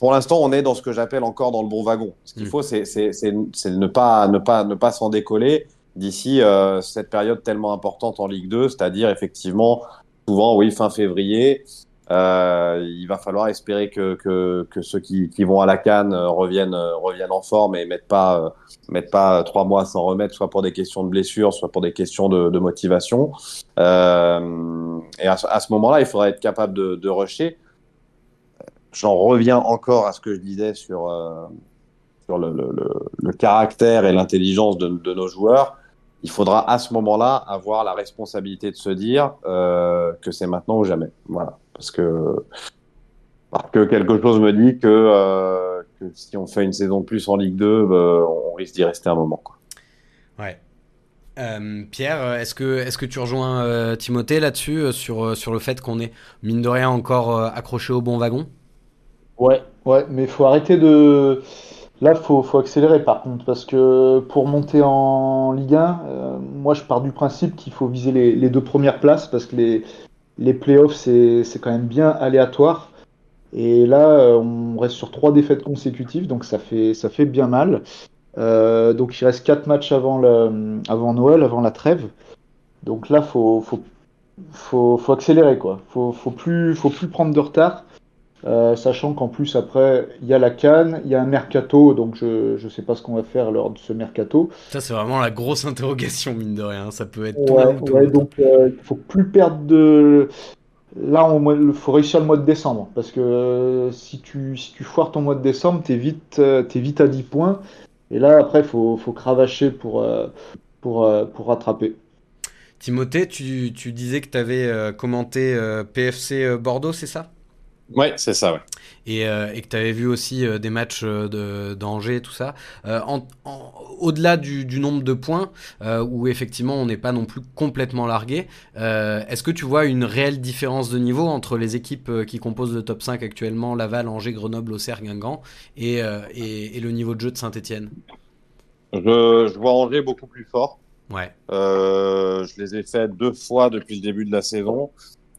pour l'instant, on est dans ce que j'appelle encore dans le bon wagon. Ce qu'il mm. faut, c'est ne pas, ne pas, ne pas s'en décoller d'ici euh, cette période tellement importante en Ligue 2, c'est-à-dire effectivement, souvent, oui, fin février. Euh, il va falloir espérer que, que, que ceux qui, qui, vont à la canne euh, reviennent, euh, reviennent en forme et mettent pas, euh, mettent pas trois mois sans remettre, soit pour des questions de blessure, soit pour des questions de, de motivation. et à, à ce moment-là, il faudra être capable de, de rusher j'en reviens encore à ce que je disais sur, euh, le, caractère et l'intelligence de, nos joueurs. Il faudra à ce moment-là avoir la responsabilité de se dire euh, que c'est maintenant ou jamais. Voilà, parce que quelque chose me dit que, euh, que si on fait une saison de plus en Ligue 2, bah, on risque d'y rester un moment. Ouais. Pierre, est-ce que, est que tu rejoins Timothée là-dessus, sur, sur le fait qu'on est, mine de rien, encore accroché au bon wagon? Ouais, ouais, mais faut arrêter de. Là, faut, faut accélérer par contre, parce que pour monter en Ligue 1, euh, moi je pars du principe qu'il faut viser les, les, deux premières places, parce que les, les playoffs, c'est quand même bien aléatoire. Et là, euh, on reste sur trois défaites consécutives, donc ça fait, ça fait bien mal. Euh, donc il reste quatre matchs avant, le, avant Noël, avant la trêve. Donc là, faut, faut, faut, faut accélérer quoi. Faut, faut plus, faut plus prendre de retard. Euh, sachant qu'en plus après il y a la canne, il y a un mercato, donc je ne sais pas ce qu'on va faire lors de ce mercato. Ça c'est vraiment la grosse interrogation mine de rien, ça peut être ouais, tout, ouais, donc euh, il faut plus perdre de là il faut réussir le mois de décembre. Parce que euh, si tu si tu foires ton mois de décembre, tu es vite es vite à 10 points. Et là après faut faut cravacher pour pour pour rattraper. Timothée, tu, tu disais que tu avais commenté PFC Bordeaux, c'est ça? Ouais, c'est ça, ouais. Et, euh, et que tu avais vu aussi euh, des matchs de d'Angers, tout ça. Euh, en, en, Au-delà du, du, nombre de points, où effectivement on n'est pas non plus complètement largué, est-ce que tu vois une réelle différence de niveau entre les équipes qui composent le top 5 actuellement, Laval, Angers, Grenoble, Auxerre, Guingamp, et, et, et, le niveau de jeu de Saint-Etienne je, je vois Angers beaucoup plus fort. Ouais. je les ai fait deux fois depuis le début de la saison.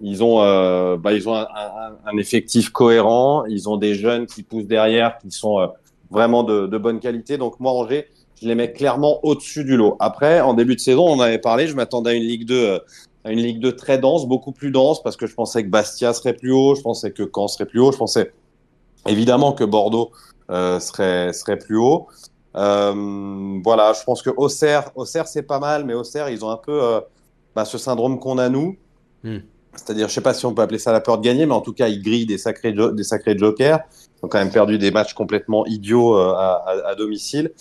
Ils ont, euh, bah, ils ont un, effectif cohérent. Ils ont des jeunes qui poussent derrière, qui sont euh, vraiment de, de, bonne qualité. Donc moi, Angers, je les mets clairement au-dessus du lot. Après, en début de saison, on avait parlé. Je m'attendais à une Ligue 2, euh, à une Ligue 2 très dense, beaucoup plus dense, parce que je pensais que Bastia serait plus haut, je pensais que Caen serait plus haut, je pensais évidemment que Bordeaux serait serait plus haut. Voilà, je pense que Auxerre, Auxerre c'est pas mal, mais Auxerre, ils ont un peu bah, ce syndrome qu'on a nous. Mm. C'est-à-dire, je sais pas si on peut appeler ça la peur de gagner, mais en tout cas, ils grillent des sacrés, des sacrés jokers. Ils ont quand même perdu des matchs complètement idiots euh, à, à, à, domicile.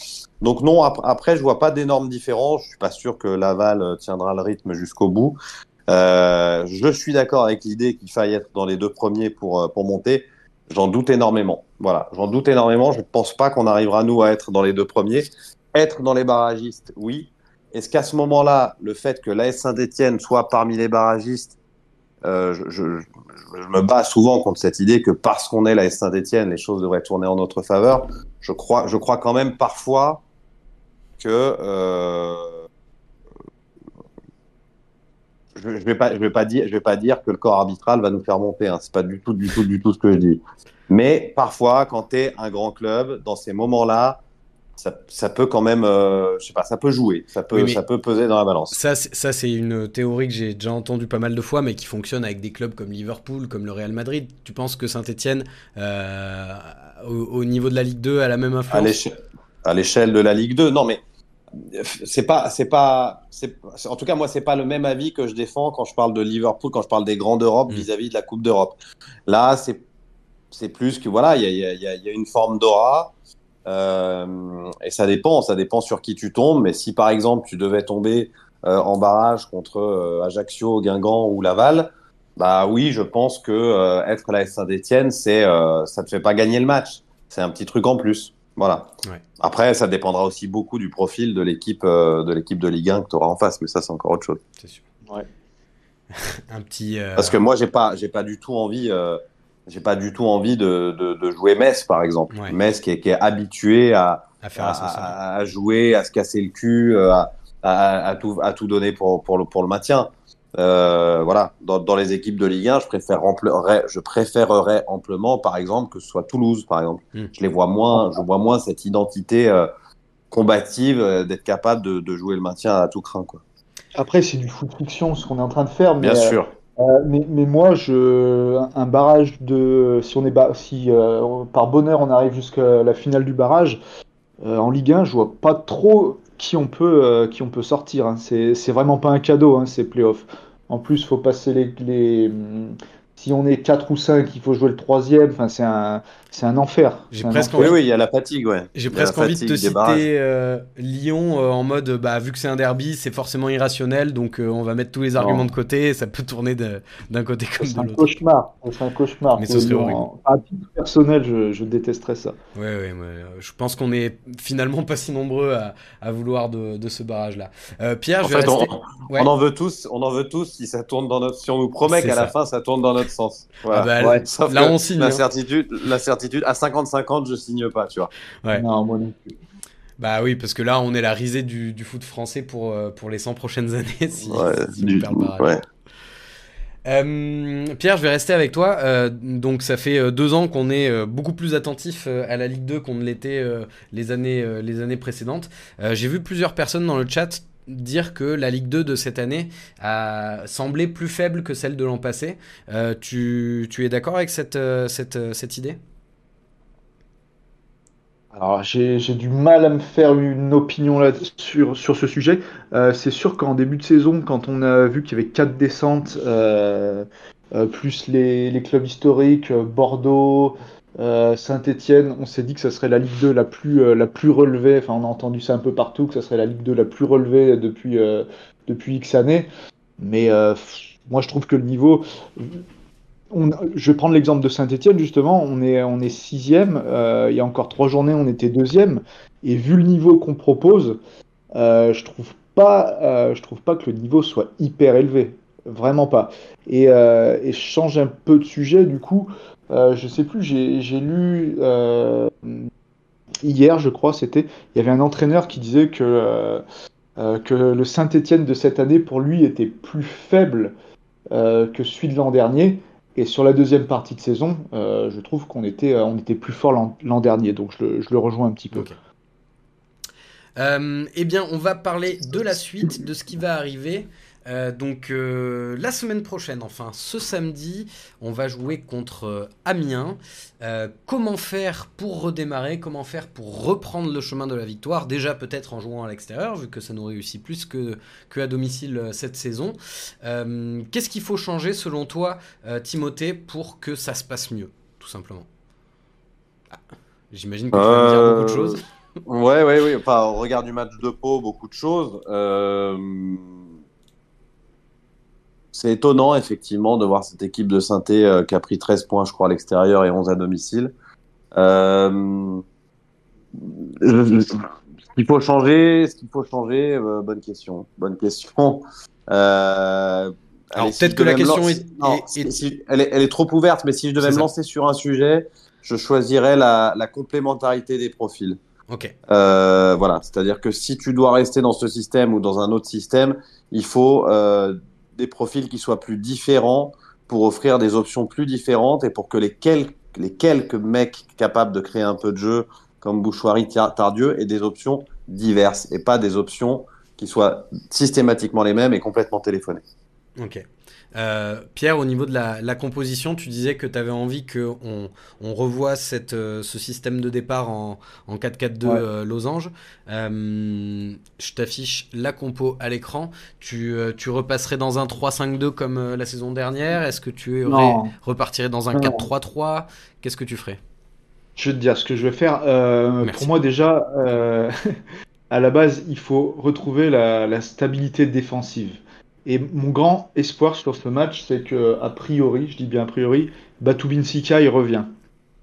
Donc non, ap après, je vois pas d'énormes différences. Je suis pas sûr que Laval euh, tiendra le rythme jusqu'au bout. Euh, je suis d'accord avec l'idée qu'il faille être dans les deux premiers pour, euh, pour monter. J'en doute énormément. Voilà, j'en doute énormément. Je ne pense pas qu'on arrivera, nous, à être dans les deux premiers. Être dans les barragistes, oui. Est-ce qu'à ce, ce moment-là, le fait que l'AS Saint-Etienne soit parmi les barragistes euh, je, me bats souvent contre cette idée que parce qu'on est la Saint-Etienne, les choses devraient tourner en notre faveur. Je crois, je crois quand même parfois que euh, je, je vais pas dire que le corps arbitral va nous faire monter. Hein. C'est pas du tout, du tout, du tout ce que je dis. Mais parfois, quand tu es un grand club, dans ces moments-là, ça, ça, peut quand même, euh, je sais pas, ça peut jouer, ça peut, oui, ça peut peser dans la balance. Ça, ça c'est une théorie que j'ai déjà entendue pas mal de fois, mais qui fonctionne avec des clubs comme Liverpool, comme le Real Madrid. Tu penses que Saint-Etienne, euh, au, au, niveau de la Ligue 2, a la même influence? À l'échelle de la Ligue 2, non, mais c'est pas, c'est pas, en tout cas moi c'est pas le même avis que je défends quand je parle de Liverpool, quand je parle des grands d'Europe mmh. vis-à-vis de la Coupe d'Europe. Là, c'est, c'est plus que voilà, il y a, y, a, y a une forme d'aura. Euh, et ça dépend, ça dépend sur qui tu tombes. Mais si par exemple tu devais tomber euh, en barrage contre euh, Ajaccio, Guingamp ou Laval, bah oui, je pense que euh, être la Saint-Etienne, c'est euh, ça te fait pas gagner le match. C'est un petit truc en plus. Voilà. Ouais. Après, ça dépendra aussi beaucoup du profil de l'équipe euh, de l'équipe de Ligue 1 que tu auras en face, mais ça c'est encore autre chose. C'est sûr. Ouais. [LAUGHS] un petit. Parce que moi, j'ai pas, j'ai pas du tout envie j'ai pas du tout envie de, de, de, jouer Metz, par exemple. Ouais. Metz qui est, qui est habitué à, à, à, à, jouer, à se casser le cul, à, à, tout, à tout donner pour, pour, le, pour le maintien. Euh, voilà, dans, dans, les équipes de Ligue 1, je préférerais, je préférerais amplement, par exemple, que ce soit Toulouse, par exemple. Mm. Je les vois moins, je vois moins cette identité euh, combative euh, d'être capable de, de, jouer le maintien à tout craint, quoi. Après, c'est du foot fiction ce qu'on est en train de faire, mais bien sûr. Euh, mais, moi, je, un barrage de, si on est, si euh, par bonheur on arrive jusqu'à la finale du barrage, euh, en Ligue 1, je vois pas trop qui on peut, qui on peut sortir. Hein. C'est vraiment pas un cadeau hein, ces playoffs. En plus, faut passer les, les si on est 4 ou 5, il faut jouer le troisième. Enfin, c'est un, c'est un enfer. J'ai C'est un presque enfer. Oui, oui, il y a la fatigue, ouais. J'ai presque la envie de te citer euh, Lyon euh, en mode bah vu que c'est un derby, c'est forcément irrationnel, donc euh, on va mettre tous les arguments de côté et ça peut tourner de- d'un côté comme C'est de un l'autre. cauchemar. C'est un cauchemar. Mais ce serait Lyon, horrible. en- À titre personnel, je, je détesterais ça. Ouais, ouais, ouais, je pense qu'on est finalement pas si nombreux à, à vouloir de, de ce barrage-là. Euh, Pierre, En je vais fait, on, rester. Ouais. on en veut tous, on en veut tous si ça tourne dans notre, si on nous promet C'est qu'à la fin ça tourne dans notre sens. Voilà. Ah bah, Ouais. Là, on signe, hein. L'incertitude, l'incertitude, à 50-50, je signe pas, tu vois. Ouais. Non, moi non plus. Bah oui, parce que là, on est la risée du, du foot français pour, euh, pour les 100 prochaines années [LAUGHS] si, Ouais, si on du- perd le barrage. ouais. Euh, Pierre, je vais rester avec toi. Euh, donc, ça fait euh, deux ans qu'on est beaucoup plus attentif à la Ligue 2 qu'on ne l'était euh, les, années, les années précédentes. Euh, J'ai vu plusieurs personnes dans le chat dire que la Ligue 2 de cette année a semblé plus faible que celle de l'an passé. Euh, tu, tu es d'accord avec cette, cette, cette idée? Alors, j'ai du mal à me faire une opinion là sur, sur ce sujet. Euh, c'est sûr qu'en début de saison, quand on a vu qu'il y avait quatre descentes, euh, euh, plus les, les clubs historiques, Bordeaux, Saint-Étienne, on s'est dit que ça serait la Ligue 2 la plus, la plus relevée. Enfin, on a entendu ça un peu partout, que ça serait la Ligue 2 la plus relevée depuis, depuis X années. Mais moi, je trouve que le niveau. Je vais prendre l'exemple de Saint-Etienne, justement. On est, sixième. euh, il y a encore trois journées, on était deuxième. Et vu le niveau qu'on propose, euh, je trouve pas, euh, trouve pas que le niveau soit hyper élevé. Vraiment pas. Et, je change un peu de sujet, du coup. Je sais plus, j'ai lu hier, je crois, c'était. Il y avait un entraîneur qui disait que, que le Saint-Etienne de cette année, pour lui, était plus faible que celui de l'an dernier. Et sur la deuxième partie de saison, euh, je trouve qu'on était, euh, on était plus fort l'an dernier. Donc je le, rejoins un petit peu. Euh, eh bien, on va parler de la suite, de ce qui va arriver. Euh, donc, euh, la semaine prochaine, enfin ce samedi, on va jouer contre euh, Amiens. Comment faire pour redémarrer? Comment faire pour reprendre le chemin de la victoire? Déjà, peut-être en jouant à l'extérieur, vu que ça nous réussit plus que, que à domicile cette saison. Qu'est-ce qu'il faut changer, selon toi, Timothée, pour que ça se passe mieux, tout simplement? Ah, J'imagine que tu vas me dire beaucoup de choses. Ouais, ouais, oui. Enfin, au regard du match de Pau, beaucoup de choses. Euh, C'est étonnant, effectivement, de voir cette équipe de saint euh, qui a pris 13 points, je crois, à l'extérieur et 11 à domicile. Euh... Ce qu'il faut changer, ce qu'il faut changer, euh, bonne question, bonne question. Euh... Alors, si peut-être que la question est- non, est- si- est- si- elle, est, elle est trop ouverte, mais si je devais me lancer sur un sujet, je choisirais la, la complémentarité des profils. Ok. Euh, voilà, c'est-à-dire que si tu dois rester dans ce système ou dans un autre système, il faut euh, des profils qui soient plus différents pour offrir des options plus différentes et pour que les quelques, les quelques mecs capables de créer un peu de jeu, comme Bouchoirie, Tar- Tardieu, aient des options diverses et pas des options qui soient systématiquement les mêmes et complètement téléphonées. Ok. Euh, Pierre, au niveau de la, la composition, tu disais que tu avais envie qu'on on revoie cette, euh, ce système de départ en, en 4-4-2 Ouais. euh, losange. Euh, je t'affiche la compo à l'écran. Tu, tu repasserais dans un 3-5-2 comme la saison dernière? Est-ce que tu aurais- repartirais dans un Non. 4-3-3 Qu'est-ce que tu ferais? Je vais te dire ce que je vais faire. Pour moi, déjà, [LAUGHS] à la base, il faut retrouver la, la stabilité défensive. Et mon grand espoir sur ce match, c'est que, a priori, je dis bien a priori, Batubin Sika, il revient.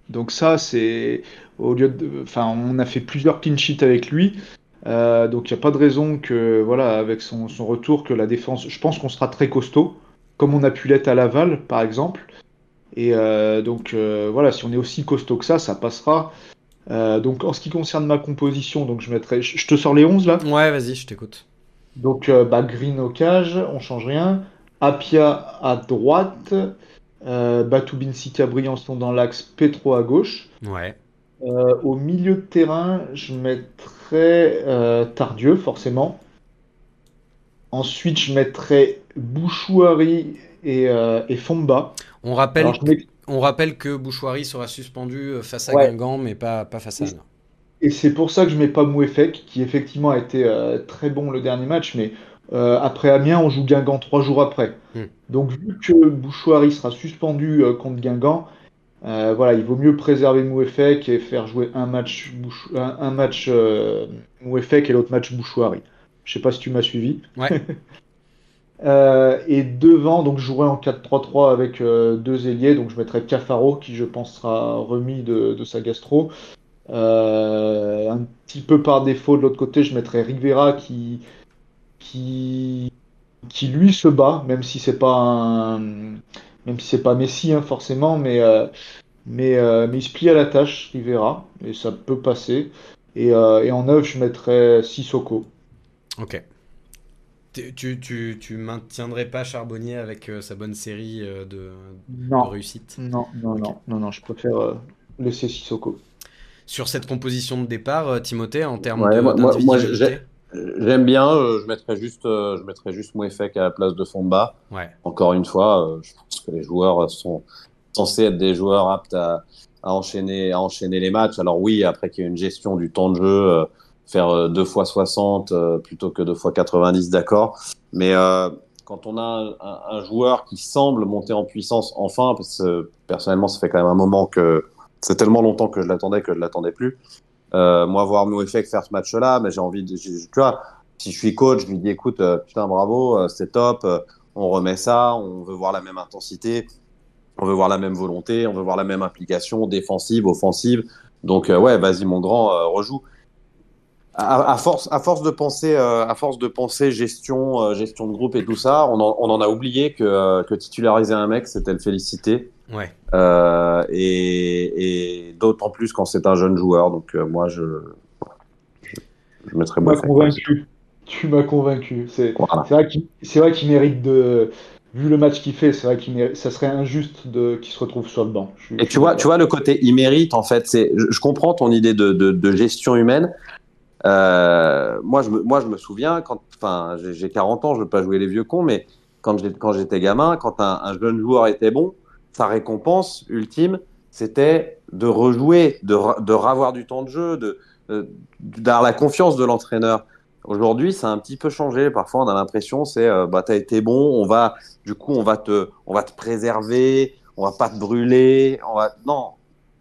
Donc ça, c'est au lieu de, enfin, on a fait plusieurs clean sheets avec lui. Euh, donc il n'y a pas de raison que, voilà, avec son, retour, que la défense, je pense qu'on sera très costaud, comme on a pu l'être à Laval, par exemple. Et euh, donc euh, voilà, si on est aussi costaud que ça, ça passera. Donc en ce qui concerne ma composition, donc je mettrai, je te sors les 11 là? Ouais, vas-y, je t'écoute. Donc euh, bah, Green au cage, on change rien. Apia à droite, euh, Batubin Sika Briançon dans l'axe, Petro à gauche. Ouais. Euh, au milieu de terrain, je mettrais euh, Tardieu, forcément. Ensuite, je mettrais Bouchouari et, et Fomba. On rappelle, Alors, je mets- on rappelle que Bouchoirie sera suspendu face à Ouais. Guingamp, mais pas, pas face à Oui. Et c'est pour ça que je mets pas Mouefek, qui effectivement a été euh, très bon le dernier match, mais après Amiens, on joue Guingamp trois jours après. Hmm. Donc, vu que Bouchouari sera suspendu contre Guingamp, voilà, il vaut mieux préserver Mouefek et faire jouer un match, Bouch... un, un, match Mouefek et l'autre match Bouchouari. Je sais pas si tu m'as suivi. Ouais. [LAUGHS] Euh, et devant, donc je jouerai en 4-3-3 avec euh, deux ailiers. Donc je mettrai Cafaro qui je pense sera remis de, de sa gastro. Euh, un petit peu par défaut de l'autre côté, je mettrai Rivera qui, qui, qui lui se bat, même si c'est pas un, même si c'est pas Messi hein, forcément, mais, mais, mais il se plie à la tâche, Rivera, et ça peut passer. Et, et en neuf, je mettrai Sissoko. Ok. Tu, tu, tu, maintiendrais pas Charbonnier avec euh, sa bonne série euh, de, non. de réussite? Non, non, okay. non, non, non, je préfère euh, laisser Sissoko. Sur cette composition de départ, euh, Timothée, en termes ouais, de moi, moi, J'aime bien, euh, je mettrais juste, euh, je mettrais juste Mouefek à la place de Fomba. Ouais. Encore une fois, euh, je pense que les joueurs sont censés être des joueurs aptes à, à enchaîner, à enchaîner les matchs. Alors oui, après qu'il y ait une gestion du temps de jeu, faire deux fois 60 euh, plutôt que deux fois 90, d'accord. Mais quand on a un, un, un, joueur qui semble monter en puissance enfin, parce que personnellement, ça fait quand même un moment que c'est tellement longtemps que je l'attendais que je l'attendais plus. Euh, moi, voir Mouefek faire ce match-là, mais j'ai envie de, tu vois, si je suis coach, je lui dis, écoute, euh, putain, bravo, euh, c'est top, on remet ça, on veut voir la même intensité, on veut voir la même volonté, on veut voir la même implication défensive, offensive. Donc, ouais, vas-y, mon grand, rejoue. À, à, force, à force de penser, à force de penser gestion, gestion de groupe et tout ça, on en, on en a oublié que, que titulariser un mec, c'était le féliciter. Ouais. Euh, et, et d'autant plus quand c'est un jeune joueur. Donc euh, moi, je, je, je mettrais moi. convaincu. Tu m'as convaincu. C'est voilà. vrai qu'il vrai qu'il mérite de. Vu le match qu'il fait, c'est vrai qu'il ça serait injuste de qu'il se retrouve sur le banc. Je, et tu vois, tu vois le côté il mérite en fait. C'est, je, je comprends ton idée de, de, de gestion humaine. Euh, moi, je me, moi, je me souviens quand, enfin, j'ai 40 ans, je veux pas jouer les vieux cons, mais quand j'étais gamin, quand un, un jeune joueur était bon, sa récompense ultime, c'était de rejouer, de, de revoir du temps de jeu, de, d'avoir la confiance de l'entraîneur. Aujourd'hui, ça a un petit peu changé. Parfois, on a l'impression, c'est, euh, bah, t'as été bon, on va, du coup, on va te, on va te préserver, on va pas te brûler, on va, non,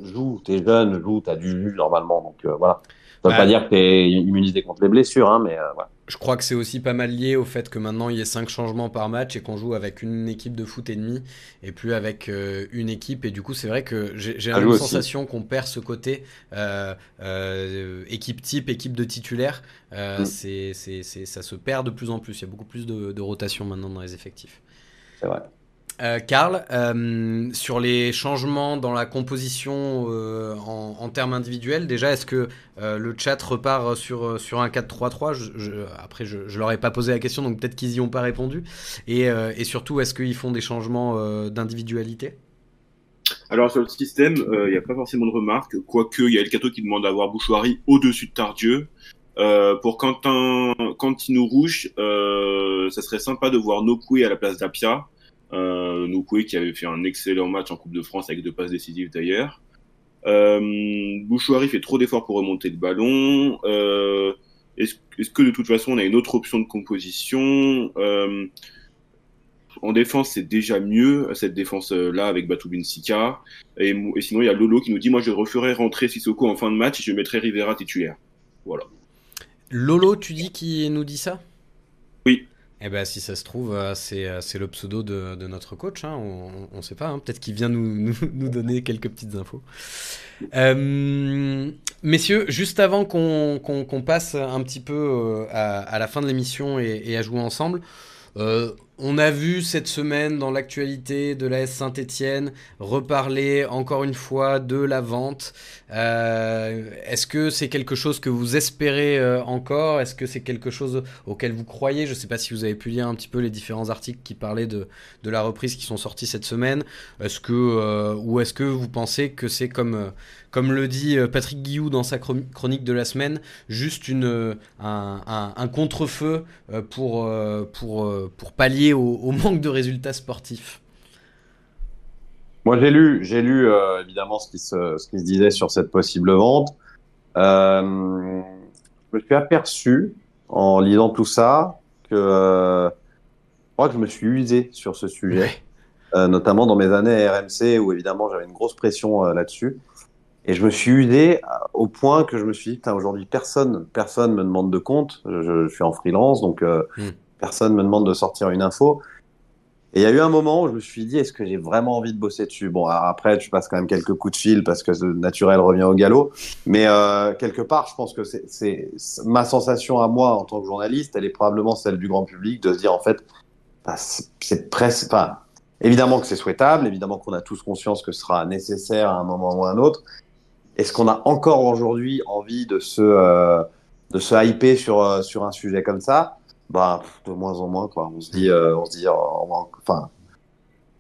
joue, t'es jeune, joue, t'as du jus normalement, donc euh, voilà. Ça veut Ouais. pas dire que t'es immunisé contre les blessures, hein, mais euh, voilà. Je crois que c'est aussi pas mal lié au fait que maintenant il y ait 5 changements par match et qu'on joue avec une équipe de foot et demi et plus avec euh, une équipe. Et du coup, c'est vrai que j'ai aussi. sensation qu'on perd ce côté euh, équipe type, équipe de titulaire. Mm. c'est- ça se perd de plus en plus. Il y a beaucoup plus de, de rotation maintenant dans les effectifs. C'est vrai. Euh, Karl, euh, sur les changements dans la composition euh, en, termes individuels, déjà, est-ce que euh, le chat repart sur, un 4-3-3 je, je, Après, je, je leur ai pas posé la question, donc peut-être qu'ils y ont pas répondu. Et, surtout, est-ce qu'ils font des changements d'individualité? Alors sur le système, il n'y a pas forcément de remarques, quoique il y a Elkato qui demande d'avoir Bouchouari au-dessus de Tardieu. Euh, pour Quentin, Cantino Rouge, euh, ça serait sympa de voir Nokoué à la place d'Apia. Euh, qui avait fait un excellent match en Coupe de France avec deux passes décisives d'ailleurs. Euh, Bouchouari fait trop d'efforts pour remonter le ballon. Euh, Est-ce est que de toute façon on a une autre option de composition? Euh, En défense, c'est déjà mieux cette défense-là avec Batoubin Sika. Et, et, sinon, il y a Lolo qui nous dit moi je referai rentrer Sissoko en fin de match et je mettrai Rivera titulaire. Voilà. Lolo, tu dis qui nous dit ça? Oui. Eh ben, si ça se trouve, euh, c'est, c'est le pseudo de, de notre coach. Hein. On ne sait pas. Hein. Peut-être qu'il vient nous, [LAUGHS] nous, nous, donner quelques petites infos. Euh, messieurs, juste avant qu'on, passe un petit peu euh, à, à, la fin de l'émission et, à jouer ensemble, euh, on a vu cette semaine dans l'actualité de la S Saint-Etienne reparler encore une fois de la vente. Euh, Est-ce que c'est quelque chose que vous espérez euh, encore? Est-ce que c'est quelque chose auquel vous croyez? Je ne sais pas si vous avez pu lire un petit peu les différents articles qui parlaient de, de la reprise qui sont sortis cette semaine. Est-ce que euh, ou est-ce que vous pensez que c'est comme le dit Patrick Guillou dans sa chronique de la semaine, juste une, un, un, contre-feu pour, pour, pour pallier au, au, manque de résultats sportifs Moi, j'ai lu, j'ai lu euh, évidemment ce qui, se, ce qui se disait sur cette possible vente. Euh, je me suis aperçu en lisant tout ça que euh, je crois que je me suis usé sur ce sujet, euh, notamment dans mes années RMC où évidemment j'avais une grosse pression là-dessus. Et je me suis usé au point que je me suis dit, aujourd'hui, personne, personne me demande de compte. Je, suis en freelance, donc Hmm. Personne me demande de sortir une info. Et il y a eu un moment où je me suis dit, est-ce que j'ai vraiment envie de bosser dessus? Bon, après, tu passes quand même quelques coups de fil parce que le naturel revient au galop. Mais euh, quelque part, je pense que c'est ma sensation à moi en tant que journaliste, elle est probablement celle du grand public de se dire, en fait, bah, c'est c'est presque... Enfin, évidemment que c'est souhaitable, évidemment qu'on a tous conscience que ce sera nécessaire à un moment ou à un autre. Est-ce qu'on a encore aujourd'hui envie de se, euh, de se hyper sur, euh, sur un sujet comme ça? Bah, de moins en moins, quoi. On se dit, euh, on enfin,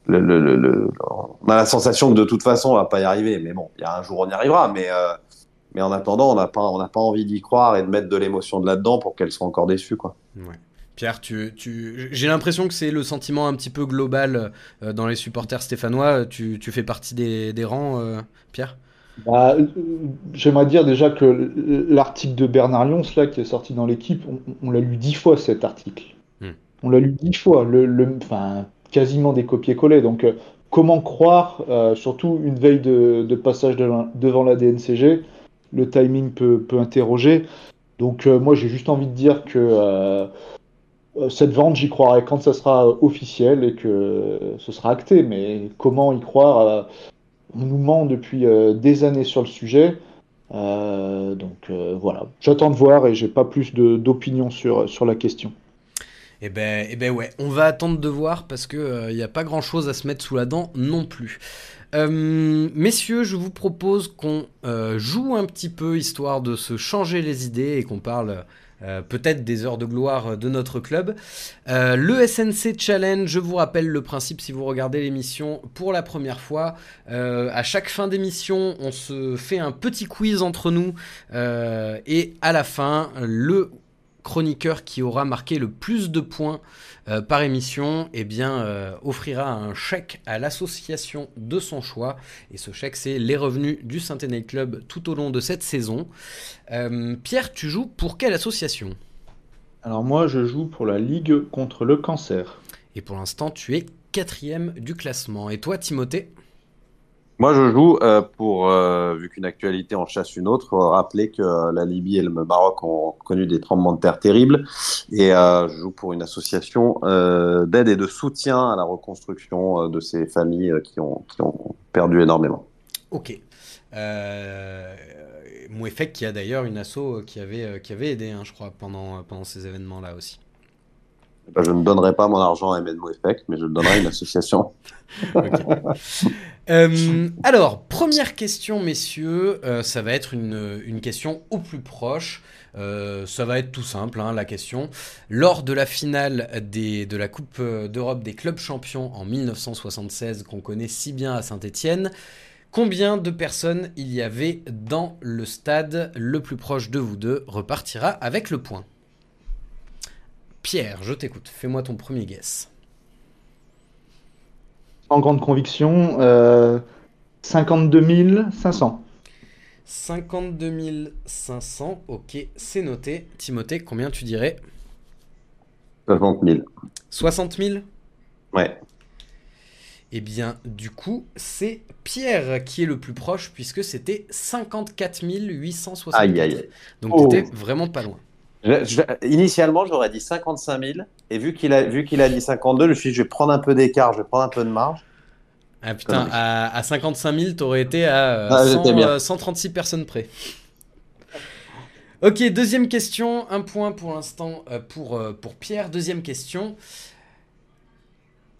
le, le, le, a la sensation que de toute façon, on va pas y arriver. Mais bon, il y a un jour, on y arrivera. Mais, euh, mais en attendant, on n'a pas, on n'a pas envie d'y croire et de mettre de l'émotion de là-dedans pour qu'elle soit encore déçue, quoi. Pierre, tu, tu... j'ai l'impression que c'est le sentiment un petit peu global euh, dans les supporters stéphanois. Tu, tu fais partie des, rangs, Pierre? Bah, euh, j'aimerais dire déjà que l'article de Bernard Lyons, là, qui est sorti dans l'équipe, on, on l'a lu dix fois cet article. Hmm. On l'a lu dix fois, le, le- enfin, quasiment des copier-coller. Donc, euh, comment croire, euh, surtout une veille de, de passage de la- devant la DNCG, le timing peut, peut interroger. Donc, euh, moi, j'ai juste envie de dire que cette vente, j'y croirai quand ça sera officiel et que ce sera acté. Mais comment y croire on nous ment depuis euh, des années sur le sujet. Euh, donc euh, voilà, j'attends de voir et j'ai pas plus d'opinion sur, sur la question. Eh ben, eh ben ouais, on va attendre de voir parce que il n'y a pas grand chose à se mettre sous la dent non plus. Messieurs, je vous propose qu'on joue un petit peu histoire de se changer les idées et qu'on parle euh, peut-être des heures de gloire de notre club. Euh, le SNC Challenge, je vous rappelle le principe si vous regardez l'émission pour la première fois. Euh, à chaque fin d'émission, on se fait un petit quiz entre nous euh, et à la fin, le chroniqueur qui aura marqué le plus de points euh, par émission eh bien, euh, offrira un chèque à l'association de son choix. Et ce chèque, c'est les revenus du Saint-Étienne Club tout au long de cette saison. Euh, Pierre, tu joues pour quelle association? Alors moi, je joue pour la Ligue contre le cancer. Et pour l'instant, tu es quatrième du classement. Et toi, Timothée? Moi, je joue euh, pour, euh, vu qu'une actualité en chasse une autre, rappeler que euh, la Libye et le Maroc ont connu des tremblements de terre terribles. Et je joue pour une association d'aide et de soutien à la reconstruction de ces familles qui, ont, qui ont perdu énormément. Ok. Mouefek qui a d'ailleurs une asso qui avait, qui avait aidé, hein, je crois, pendant ces événements-là aussi. Ben, je ne donnerai pas mon argent à Ahmed Mouefek, mais je le donnerai à une association. [LAUGHS] Euh, alors, première question, messieurs, euh, ça va être une, question au plus proche. Euh, ça va être tout simple, hein, la question. Lors de la finale de la Coupe d'Europe des clubs champions en 1976, qu'on connaît si bien à Saint-Étienne, combien de personnes il y avait dans le stade? Le plus proche de vous deux repartira avec le point. Pierre, je t'écoute. Fais-moi ton premier guess. En grande conviction, euh, 52 500. 52 500, ok, c'est noté. Timothée, combien tu dirais? 60 000. 60 000 Ouais. Eh bien, du coup, c'est Pierre qui est le plus proche puisque c'était 54 864. Aïe, aïe, aïe. Donc, Oh. t'étais vraiment pas loin. Je- je- initialement, j'aurais dit 55 000. Et vu qu'il a, vu qu'il a dit 52, je me suis dit, je vais prendre un peu d'écart, je vais prendre un peu de marge. Ah putain, à, à 55 000, t'aurais été à euh, Ah, 100, j'étais bien. euh, 136 personnes près. Ok, deuxième question. Un point pour l'instant euh, pour, pour Pierre. Deuxième question.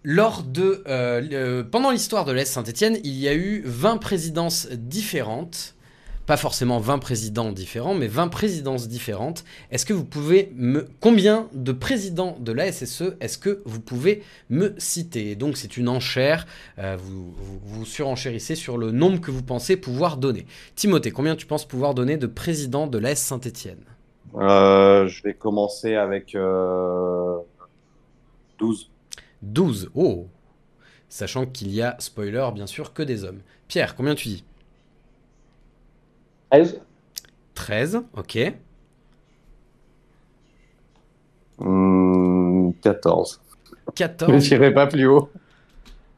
Lors de, euh, le- pendant l'histoire de l'Est Saint-Etienne, il y a eu 20 présidences différentes. Pas forcément 20 présidents différents, mais 20 présidences différentes. Est-ce que vous pouvez me... Combien de présidents de la SSE est-ce que vous pouvez me citer? Donc c'est une enchère. Euh, vous, vous, vous surenchérissez sur le nombre que vous pensez pouvoir donner. Timothée, combien tu penses pouvoir donner de présidents de l'AS Saint-Etienne Euh, je vais commencer avec euh, 12. 12. Oh Sachant qu'il y a, spoiler, bien sûr, que des hommes. Pierre, combien tu dis? 13 13, ok. Hum, 14. 14. Je n'irai pas plus haut.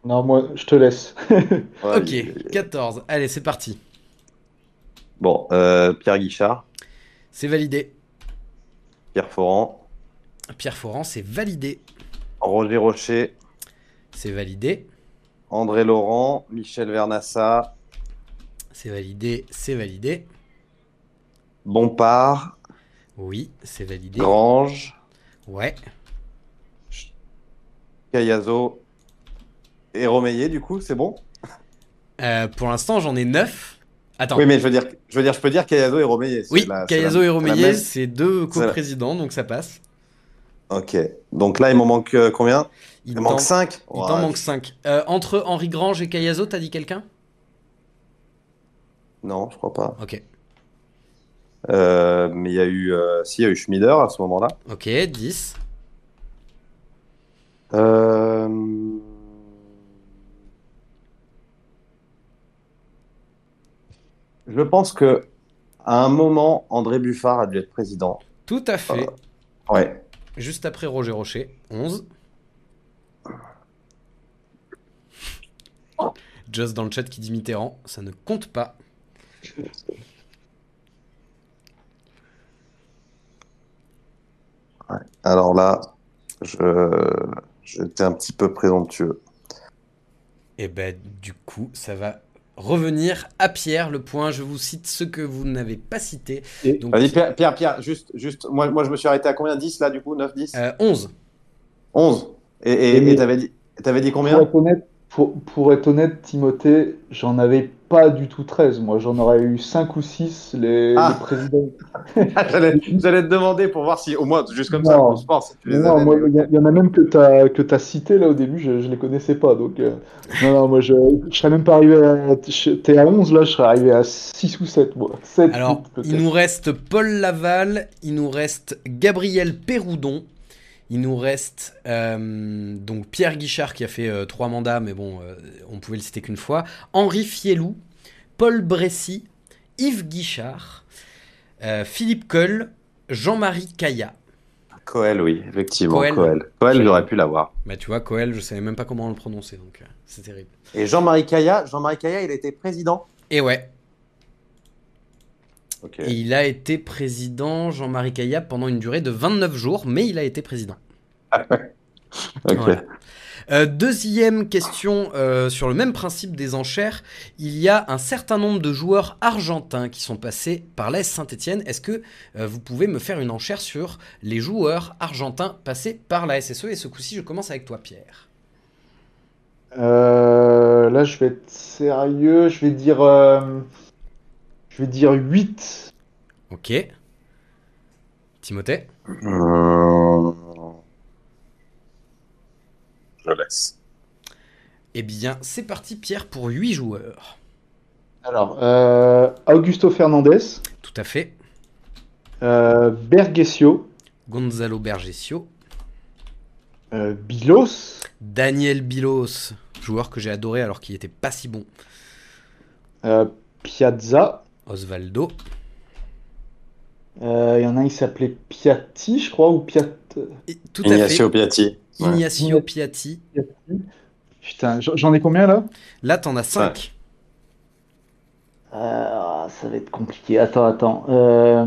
Non, moi, je te laisse. [LAUGHS] Ok, 14. Allez, c'est parti. Bon, euh, Pierre Guichard, C'est validé. Pierre Foran, Pierre Foran, c'est validé. Roger Rocher, C'est validé. André Laurent, Michel Vernassa, C'est validé. C'est validé. Bompard, Oui, c'est validé. Grange, Ouais. Cayazo et Romeillet, du coup, c'est bon? Euh, pour l'instant, j'en ai 9. Attends. Oui, mais je veux dire, je veux dire, je peux dire Cayazo et c'est Oui, la- c'est Cayazo la- et même- c'est deux coprésidents, donc ça passe. Ok. Donc là, il m'en manque euh, combien? Il manque 5 il t'en manque 5. entre Henri Grange et Cayazo, t'as dit quelqu'un? Non, je crois pas. Ok. Euh, mais il y a eu, euh, si, il y a eu Schmider à ce moment-là. Ok, 10. Euh... Je pense que à un moment, André Buffard a dû être président. Tout à fait. Ouais. Juste après Roger Rocher, 11. Just dans le chat qui dit Mitterrand, ça ne compte pas. Alors là, je j'étais un petit peu présomptueux. Et ben du coup, ça va revenir à Pierre le point. Je vous cite ce que vous n'avez pas cité. Et- Donc, Vas-y, Pierre, Pierre, Pierre, juste, juste, moi, moi, je me suis arrêté à combien? 10 là, du coup 9, 10 euh, 11. 11. Et t'avais dit, t'avais dit Pour combien être honnête, pour, pour être honnête, Timothée, j'en avais pas du tout 13. Moi, j'en aurais eu 5 ou 6 les, Ah. les présidents. [LAUGHS] J'allais te demander pour voir si, au moins, juste comme Non. ça, pour le sport, si tu les Non, moi, il y, en a même que tu as, que as cité là au début, je, je les connaissais pas. Donc, euh, non, non, moi, je, je serais même pas arrivé à. T'es à 11 là, je serais arrivé à 6 ou 7, moi. 7 Alors, il nous reste Paul Laval, il nous reste Gabriel Péroudon, il nous reste euh, donc Pierre Guichard qui a fait euh, trois mandats, mais bon, euh, on pouvait le citer qu'une fois. Henri Fielou, Paul Bressy, Yves Guichard, Philippe Coll, Jean-Marie Caillat. Coel, oui, effectivement. Coel. Coel. Coel, j'aurais pu l'avoir. Bah tu vois, Coel, je savais même pas comment le prononcer, donc c'est terrible. Et Jean-Marie Caillat, Jean-Marie Caillat, il était président? Et ouais, Et il a été président, Jean-Marie Caillat, pendant une durée de 29 jours, mais il a été président. [LAUGHS] Ok. Voilà. Euh, deuxième question euh, sur le même principe des enchères. Il y a un certain nombre de joueurs argentins qui sont passés par l'AS Saint-Etienne. Est-ce que euh, vous pouvez me faire une enchère sur les joueurs argentins passés par la SSE Et ce coup-ci, je commence avec toi, Pierre. Euh, là, je vais être sérieux. Je vais dire. Euh, je vais dire 8. Ok. Timothée Hum, Je laisse. Eh bien, c'est parti, Pierre, pour 8 joueurs. Alors, euh, Augusto Fernandez, Tout à fait. euh, Bergesio, Gonzalo Bergesio. euh, Bilos, Daniel Bilos, joueur que j'ai adoré alors qu'il était pas si bon. euh, Piazza. Osvaldo. Euh, Il y en a un qui s'appelait Piatti, je crois, ou Piat. Et- Tout à fait. Ignacio Piatti. Ouais. Ignacio Piatti. Piatti. Putain, j'en ai combien là? Là, t'en as 5. Euh, ça va être compliqué. Attends, attends. Euh...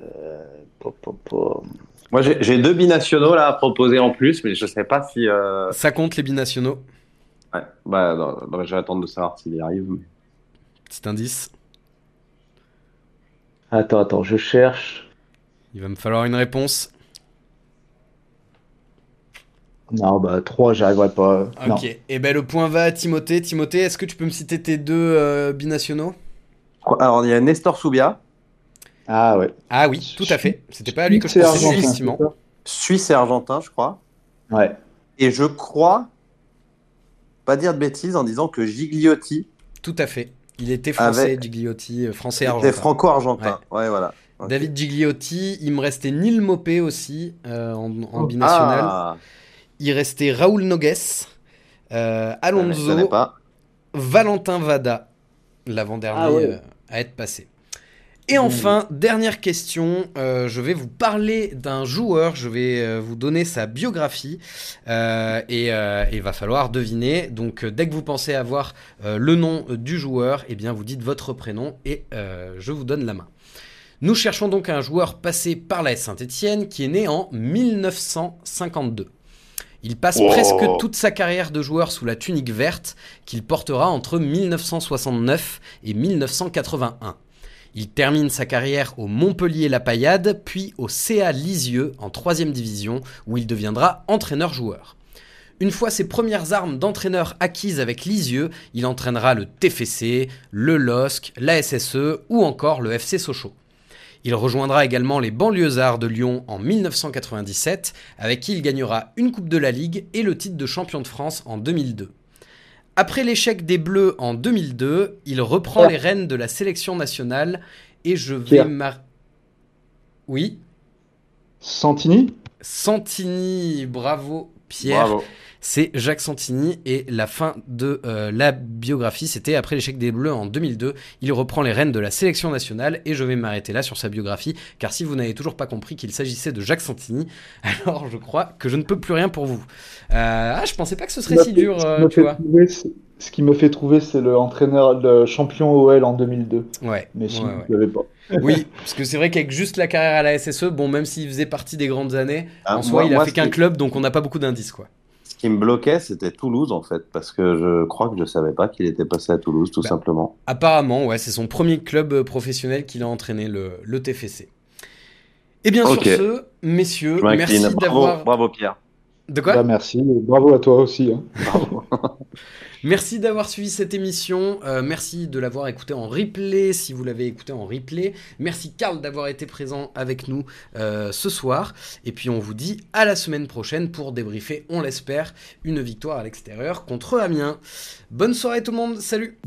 euh. Moi, j'ai j'ai deux binationaux là à proposer en plus, mais je sais pas si. euh, Ça compte les binationaux? Ouais. Bah, non, non, je vais attendre de savoir s'il y arrive. mais- Petit indice. Attends, attends, je cherche. Il va me falloir une réponse. Non, bah 3, j'arriverai pas. Non. Ok. Et ben le point va à Timothée. Timothée, est-ce que tu peux me citer tes deux euh, binationaux? Alors, il y a Nestor Soubia, Ah ouais. Ah oui, tout à fait. C'était pas à lui que je C'est pensais, effectivement. Suisse et Argentin, je crois. Ouais. Et je crois, pas dire de bêtises, en disant que Gigliotti Tout à fait. Il était français, Gigliotti, euh, français était argentin. franco-argentin. Ouais. voilà. David Gigliotti, il me restait Neil Mopé aussi euh, en, en binational. Ah, Il restait Raoul Nogues, euh, Alonso. Valentin Vada, l'avant-dernier Ah ouais. euh, à être passé. Et enfin, dernière question, euh, je vais vous parler d'un joueur, je vais euh, vous donner sa biographie euh, et il va falloir deviner. Donc dès que vous pensez avoir le nom du joueur, eh bien vous dites votre prénom et je vous donne la main. Nous cherchons donc un joueur passé par la Saint-Etienne qui est né en 1952. Il passe presque toute sa carrière de joueur sous la tunique verte qu'il portera entre 1969 et 1981. Il termine sa carrière au Montpellier-La Paillade, puis au CA Lisieux en 3 division, où il deviendra entraîneur-joueur. Une fois ses premières armes d'entraîneur acquises avec Lisieux, il entraînera le TFC, le LOSC, la SSE ou encore le FC Sochaux. Il rejoindra également les banlieusards de Lyon en 1997, avec qui il gagnera une Coupe de la Ligue et le titre de champion de France en 2002. Après l'échec des Bleus en 2002, il reprend les rênes de la sélection nationale et je vais mar... Oui. Santini? Santini, bravo Pierre. Bravo c'est Jacques Santini et la fin de euh, la biographie, c'était après l'échec des Bleus en 2002. Il reprend les rênes de la sélection nationale et je vais m'arrêter là sur sa biographie car si vous n'avez toujours pas compris qu'il s'agissait de Jacques Santini, [LAUGHS] alors je crois que je ne peux plus rien pour vous. Euh, ah, je pensais pas que ce serait si dur, euh, tu vois. ce qui me fait trouver, c'est le entraîneur, le champion OL en 2002. Ouais. Mais ouais. pas. [LAUGHS] oui, parce que c'est vrai qu'avec juste la carrière à la SSE, bon, même s'il faisait partie des grandes années, ah, en soi, il a fait qu'un club, donc on n'a pas beaucoup d'indices, quoi qui me bloquait, c'était Toulouse en fait, parce que je crois que je savais pas qu'il était passé à Toulouse, tout bah, simplement. Apparemment, ouais, c'est son premier club euh, professionnel qu'il a entraîné, le, le TFC. Et bien sur ce, messieurs, merci d'avoir. Bravo Pierre. De quoi? Bah, Merci, bravo à toi aussi. Hein. [LAUGHS] Merci d'avoir suivi cette émission. Euh, merci de l'avoir écouté en replay si vous l'avez écouté en replay. Merci Karl d'avoir été présent avec nous euh, ce soir. Et puis on vous dit à la semaine prochaine pour débriefer, on l'espère, une victoire à l'extérieur contre Amiens. Bonne soirée tout le monde. Salut.